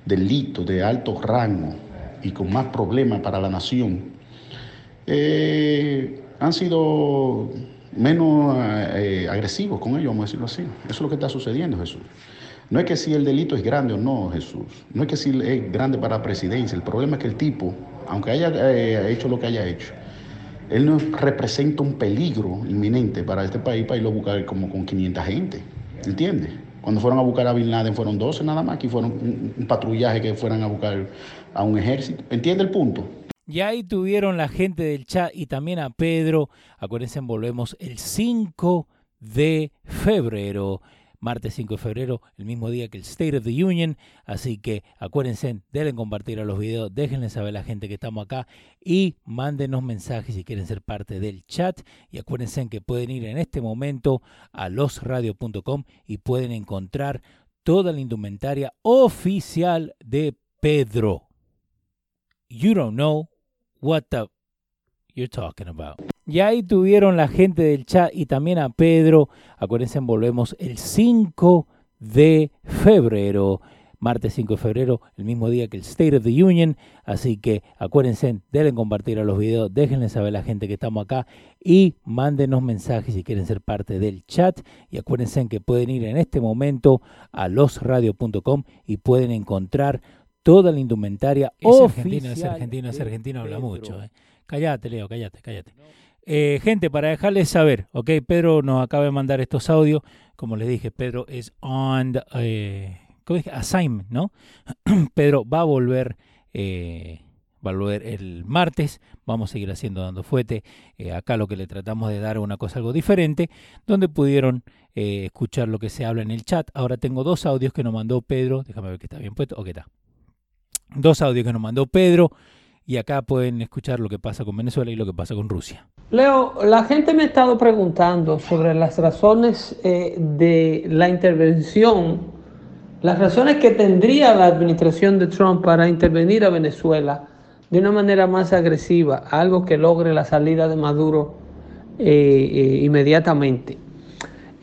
delitos de alto rango y con más problemas para la nación eh, han sido menos eh, agresivos con ellos, vamos a decirlo así. Eso es lo que está sucediendo, Jesús. No es que si el delito es grande o no, Jesús. No es que si es grande para la presidencia. El problema es que el tipo, aunque haya eh, hecho lo que haya hecho, él no representa un peligro inminente para este país para irlo a buscar como con 500 gente. ¿Entiendes? Cuando fueron a buscar a Bin Laden fueron 12 nada más, que fueron un, patrullaje que fueran a buscar a un ejército. ¿Entiende el punto? Y ahí tuvieron la gente del chat y también a Pedro. Acuérdense, volvemos el 5 de febrero martes 5 de febrero, el mismo día que el State of the Union. Así que acuérdense, denle compartir a los videos, déjenle saber a la gente que estamos acá y mándenos mensajes si quieren ser parte del chat. Y acuérdense que pueden ir en este momento a losradio.com y pueden encontrar toda la indumentaria oficial de Pedro. You don't know what the you're talking about. Y ahí tuvieron la gente del chat y también a Pedro. Acuérdense, volvemos el 5 de febrero. Martes 5 de febrero, el mismo día que el State of the Union. Así que acuérdense, denle compartir a los videos, déjenle saber a la gente que estamos acá y mándenos mensajes si quieren ser parte del chat. Y acuérdense que pueden ir en este momento a losradio.com y pueden encontrar toda la indumentaria es argentino, es argentino, es argentino, habla mucho. Eh. Cállate, Leo, cállate, cállate. Eh, gente, para dejarles saber, ok, Pedro nos acaba de mandar estos audios. Como les dije, Pedro es on eh, assignment, ¿no? Pedro va a volver, eh, va a volver el martes. Vamos a seguir haciendo dando fuete. Eh, acá lo que le tratamos de dar es una cosa algo diferente, donde pudieron escuchar lo que se habla en el chat. Ahora tengo dos audios que nos mandó Pedro. Déjame ver que está bien puesto. Ok, está. Dos audios que nos mandó Pedro y acá pueden escuchar lo que pasa con Venezuela y lo que pasa con Rusia. Leo, la gente me ha estado preguntando sobre las razones eh, de la intervención Las razones que tendría la administración de Trump para intervenir a Venezuela de una manera más agresiva, algo que logre la salida de Maduro eh, eh, inmediatamente.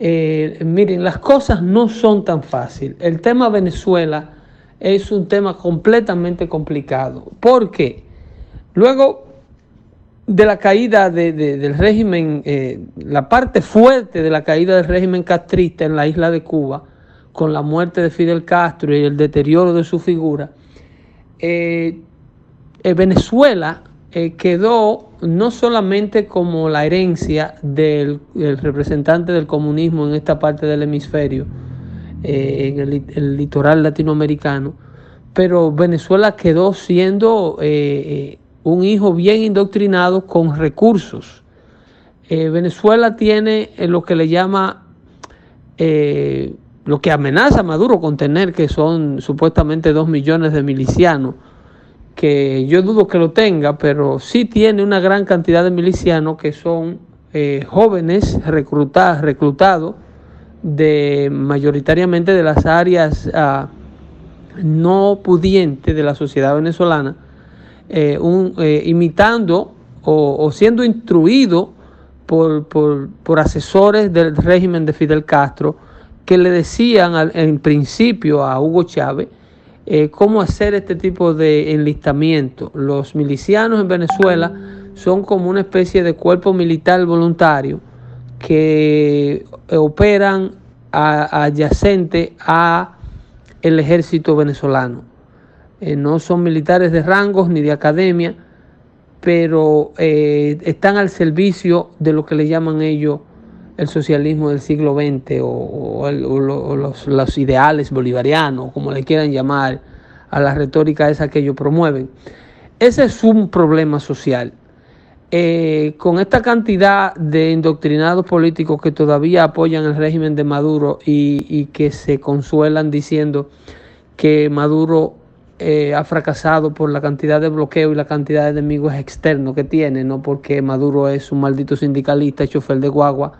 Miren, las cosas no son tan fáciles. El tema Venezuela es un tema completamente complicado. porque Luego de la caída del régimen, la parte fuerte de la caída del régimen castrista en la isla de Cuba, con la muerte de Fidel Castro y el deterioro de su figura, eh, eh, Venezuela eh, quedó no solamente como la herencia del, representante del comunismo en esta parte del hemisferio, en el, litoral latinoamericano, pero Venezuela quedó siendo un hijo bien indoctrinado con recursos. Venezuela tiene lo que le llama lo que amenaza a Maduro con tener, que son supuestamente dos millones de milicianos, que yo dudo que lo tenga, pero sí tiene una gran cantidad de milicianos que son eh, jóvenes reclutados, reclutados de mayoritariamente de las áreas ah, no pudientes de la sociedad venezolana, eh, eh, imitando o, siendo instruido por, por asesores del régimen de Fidel Castro, que le decían en principio a Hugo Chávez eh, cómo hacer este tipo de enlistamiento. Los milicianos en Venezuela son como una especie de cuerpo militar voluntario que operan adyacente a el ejército venezolano. Eh, no son militares de rangos ni de academia, pero eh, están al servicio de lo que le llaman ellos el socialismo del siglo XX o, los, ideales bolivarianos, como le quieran llamar, a la retórica esa que ellos promueven. Ese es un problema social. Eh, con esta cantidad de indoctrinados políticos que todavía apoyan el régimen de Maduro y, que se consuelan diciendo que Maduro eh, ha fracasado por la cantidad de bloqueo y la cantidad de enemigos externos que tiene, no porque Maduro es un maldito sindicalista, chofer de guagua,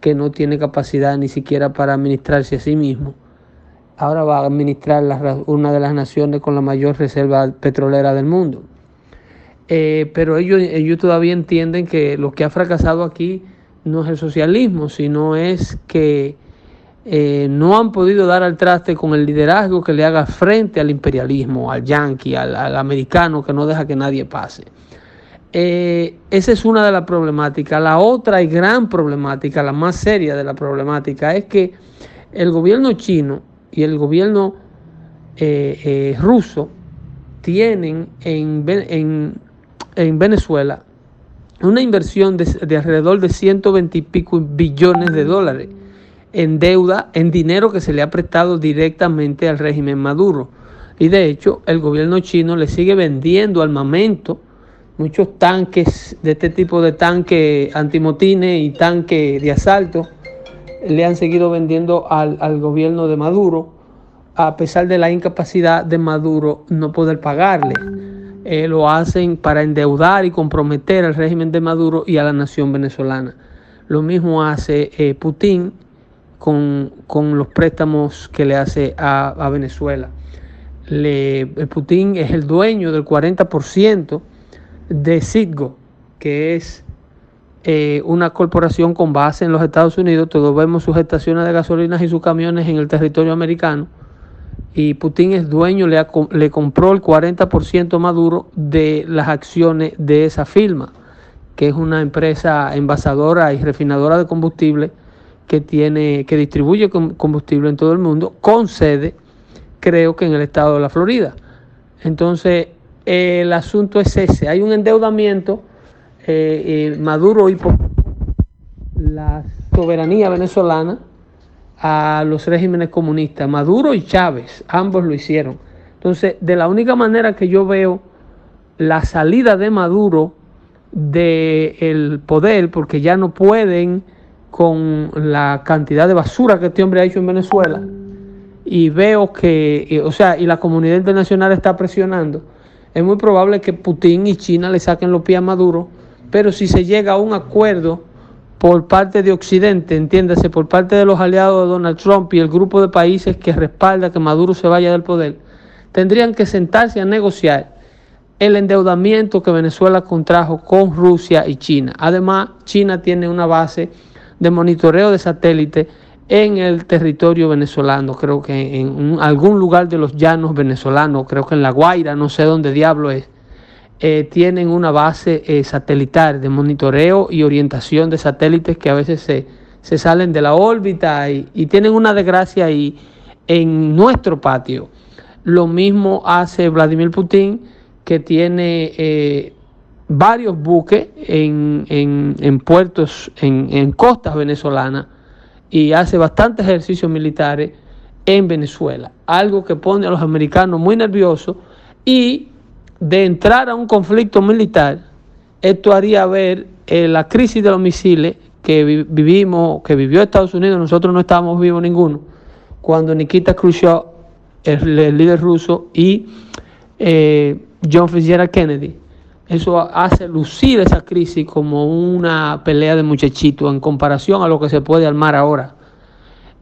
que no tiene capacidad ni siquiera para administrarse a sí mismo. Ahora va a administrar una de las naciones con la mayor reserva petrolera del mundo. Eh, pero ellos, ellos todavía entienden que lo que ha fracasado aquí no es el socialismo, sino es que eh, no han podido dar al traste con el liderazgo que le haga frente al imperialismo, al yanqui, al americano que no deja que nadie pase. Eh, esa es una de las problemáticas. La otra y gran problemática, la más seria de la problemática, es que el gobierno chino y el gobierno eh, ruso tienen en, en, Venezuela una inversión de, de, alrededor de 120 y pico billones de dólares en deuda, en dinero que se le ha prestado directamente al régimen Maduro. Y de hecho, el gobierno chino le sigue vendiendo armamento muchos tanques de este tipo de tanque antimotines y tanque de asalto le han seguido vendiendo al, gobierno de Maduro a pesar de la incapacidad de Maduro no poder pagarle. Eh, lo hacen para endeudar y comprometer al régimen de Maduro y a la nación venezolana. Lo mismo hace eh, Putin con, los préstamos que le hace a, Venezuela. Le, Putin es el dueño del 40% de Citgo, que es eh, una corporación con base en los Estados Unidos. Todos vemos sus estaciones de gasolinas y sus camiones en el territorio americano. Y Putin es dueño, le, le compró el 40% Maduro de las acciones de esa firma, que es una empresa envasadora y refinadora de combustible que tiene que distribuye combustible en todo el mundo con sede creo que en el estado de la Florida. Entonces, el asunto es ese. Hay un endeudamiento eh, eh, maduro y por la soberanía venezolana a los regímenes comunistas. Maduro y Chávez, ambos lo hicieron. Entonces, de la única manera que yo veo la salida de Maduro del poder, porque ya no pueden con la cantidad de basura que este hombre ha hecho en Venezuela, y veo que, o sea, y la comunidad internacional está presionando es muy probable que Putin y China le saquen los pies a Maduro, pero si se llega a un acuerdo por parte de Occidente, entiéndase, por parte de los aliados de Donald Trump y el grupo de países que respalda que Maduro se vaya del poder, tendrían que sentarse a negociar el endeudamiento que Venezuela contrajo con Rusia y China. Además, China tiene una base de monitoreo de satélite en el territorio venezolano, creo que en algún lugar de los llanos venezolanos, creo que en La Guaira, no sé dónde diablo es, eh, tienen una base eh, satelital de monitoreo y orientación de satélites que a veces se, se salen de la órbita y, y, tienen una desgracia ahí en nuestro patio. Lo mismo hace Vladimir Putin, que tiene eh, varios buques en, en, en puertos, en, en costas venezolanas y hace bastantes ejercicios militares en Venezuela, algo que pone a los americanos muy nerviosos y de entrar a un conflicto militar, esto haría ver eh, la crisis de los misiles que vi vivimos, que vivió Estados Unidos, nosotros no estábamos vivos ninguno, cuando Nikita Khrushchev, el, el líder ruso, y eh, John Fitzgerald Kennedy, eso hace lucir esa crisis como una pelea de muchachitos en comparación a lo que se puede armar ahora,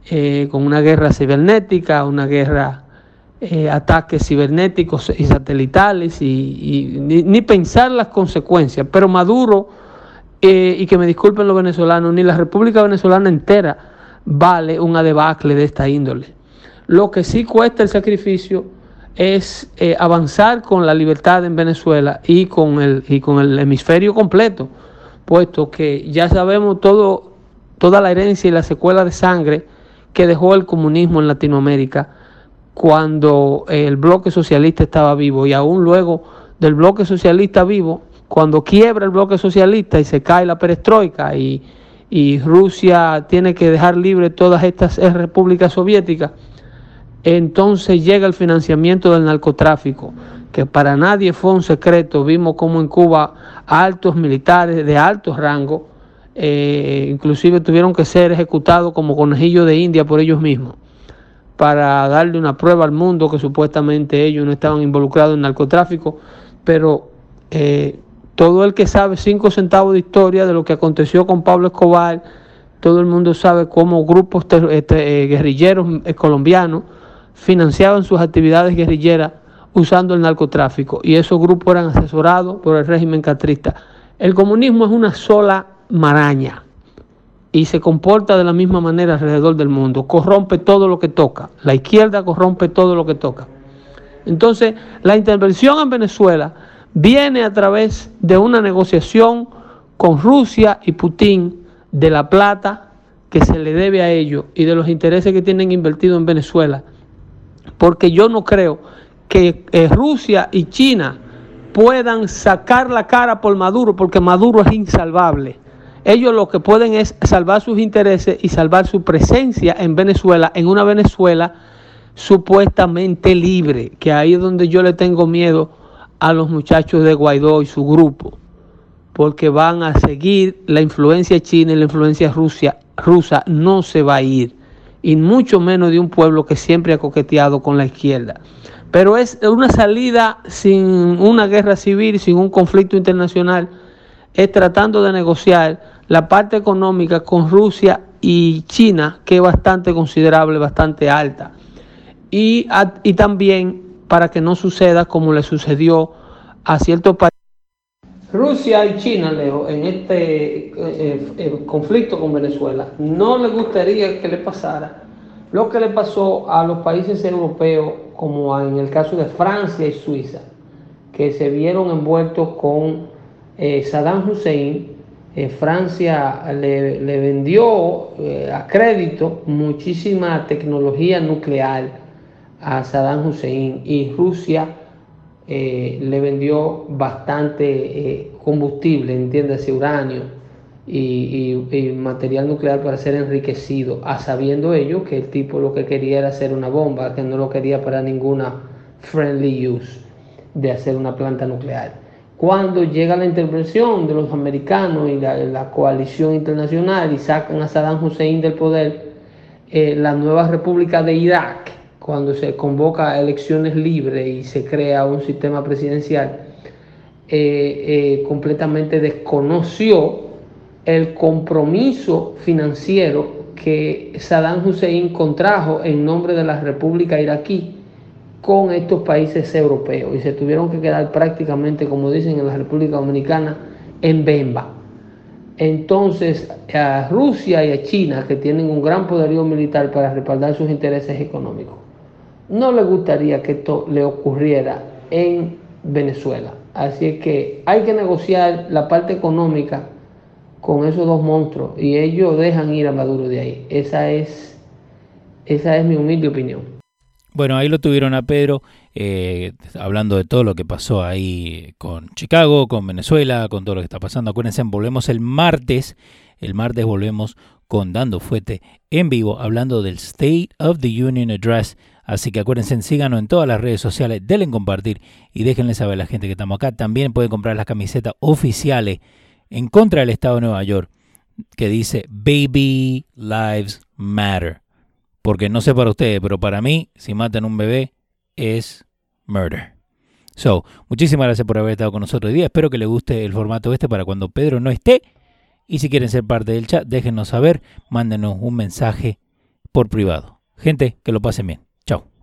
eh, con una guerra cibernética, una guerra eh, ataques cibernéticos y satelitales y, ni, pensar las consecuencias. Pero Maduro, eh, y que me disculpen los venezolanos, ni la República Venezolana entera vale una debacle de esta índole. Lo que sí cuesta el sacrificio es eh, avanzar con la libertad en Venezuela y con, el, y con el hemisferio completo, puesto que ya sabemos todo, toda la herencia y la secuela de sangre que dejó el comunismo en Latinoamérica cuando el bloque socialista estaba vivo. Y aún luego del bloque socialista vivo, cuando quiebra el bloque socialista y se cae la perestroika y, y Rusia tiene que dejar libre todas estas repúblicas soviéticas, entonces llega el financiamiento del narcotráfico, que para nadie fue un secreto. Vimos como en Cuba altos militares de alto rango, eh, inclusive tuvieron que ser ejecutados como conejillos de India por ellos mismos para darle una prueba al mundo que supuestamente ellos no estaban involucrados en narcotráfico, pero eh, todo el que sabe cinco centavos de historia de lo que aconteció con Pablo Escobar, todo el mundo sabe cómo grupos este, eh, guerrilleros colombianos financiaban sus actividades guerrilleras usando el narcotráfico y esos grupos eran asesorados por el régimen catrista. El comunismo es una sola maraña y se comporta de la misma manera alrededor del mundo. Corrompe todo lo que toca. La izquierda corrompe todo lo que toca. Entonces, la intervención en Venezuela viene a través de una negociación con Rusia y Putin de la plata que se le debe a ellos y de los intereses que tienen invertido en Venezuela. Porque yo no creo que eh, Rusia y China puedan sacar la cara por Maduro, porque Maduro es insalvable. Ellos lo que pueden es salvar sus intereses y salvar su presencia en Venezuela, en una Venezuela supuestamente libre, que ahí es donde yo le tengo miedo a los muchachos de Guaidó y su grupo, porque van a seguir la influencia china y la influencia rusa, rusa no se va a ir, y mucho menos de un pueblo que siempre ha coqueteado con la izquierda. Pero es una salida sin una guerra civil, sin un conflicto internacional, es tratando de negociar la parte económica con Rusia y China, que es bastante considerable, bastante alta. Y, y también para que no suceda como le sucedió a ciertos países. Rusia y China, Leo, en este eh, eh, eh, conflicto con Venezuela, no le gustaría que le pasara lo que le pasó a los países europeos, como en el caso de Francia y Suiza, que se vieron envueltos con Saddam Hussein. Eh, Francia le, le vendió eh, a crédito muchísima tecnología nuclear a Saddam Hussein y Rusia eh, le vendió bastante combustible, entiéndase, uranio y, material nuclear para ser enriquecido, a sabiendo ello que el tipo lo que quería era hacer una bomba, que no lo quería para ninguna friendly use de hacer una planta nuclear. Cuando llega la intervención de los americanos y la, coalición internacional y sacan a Saddam Hussein del poder, eh, la nueva república de Irak, cuando se convoca elecciones libres y se crea un sistema presidencial, eh, eh, completamente desconoció el compromiso financiero que Saddam Hussein contrajo en nombre de la República iraquí con estos países europeos y se tuvieron que quedar prácticamente, como dicen en la República Dominicana, en Bemba. Entonces, a Rusia y a China, que tienen un gran poderío militar para respaldar sus intereses económicos, no le gustaría que esto le ocurriera en Venezuela. Así es que hay que negociar la parte económica con esos dos monstruos y ellos dejan ir a Maduro de ahí. Esa es, esa es mi humilde opinión. Bueno, ahí lo tuvieron a Pedro eh, hablando de todo lo que pasó ahí con Chicago, con Venezuela, con todo lo que está pasando. Acuérdense, volvemos el martes. El martes volvemos con Dando Fuete en vivo, hablando del State of the Union Address. Así que acuérdense, síganos en todas las redes sociales, denle compartir y déjenle saber a la gente que estamos acá. También pueden comprar las camisetas oficiales en contra del Estado de Nueva York que dice Baby Lives Matter. Porque no sé para ustedes, pero para mí, si matan un bebé, es murder. So, muchísimas gracias por haber estado con nosotros hoy día. Espero que les guste el formato este para cuando Pedro no esté. Y si quieren ser parte del chat, déjenos saber, mándenos un mensaje por privado. Gente, que lo pasen bien.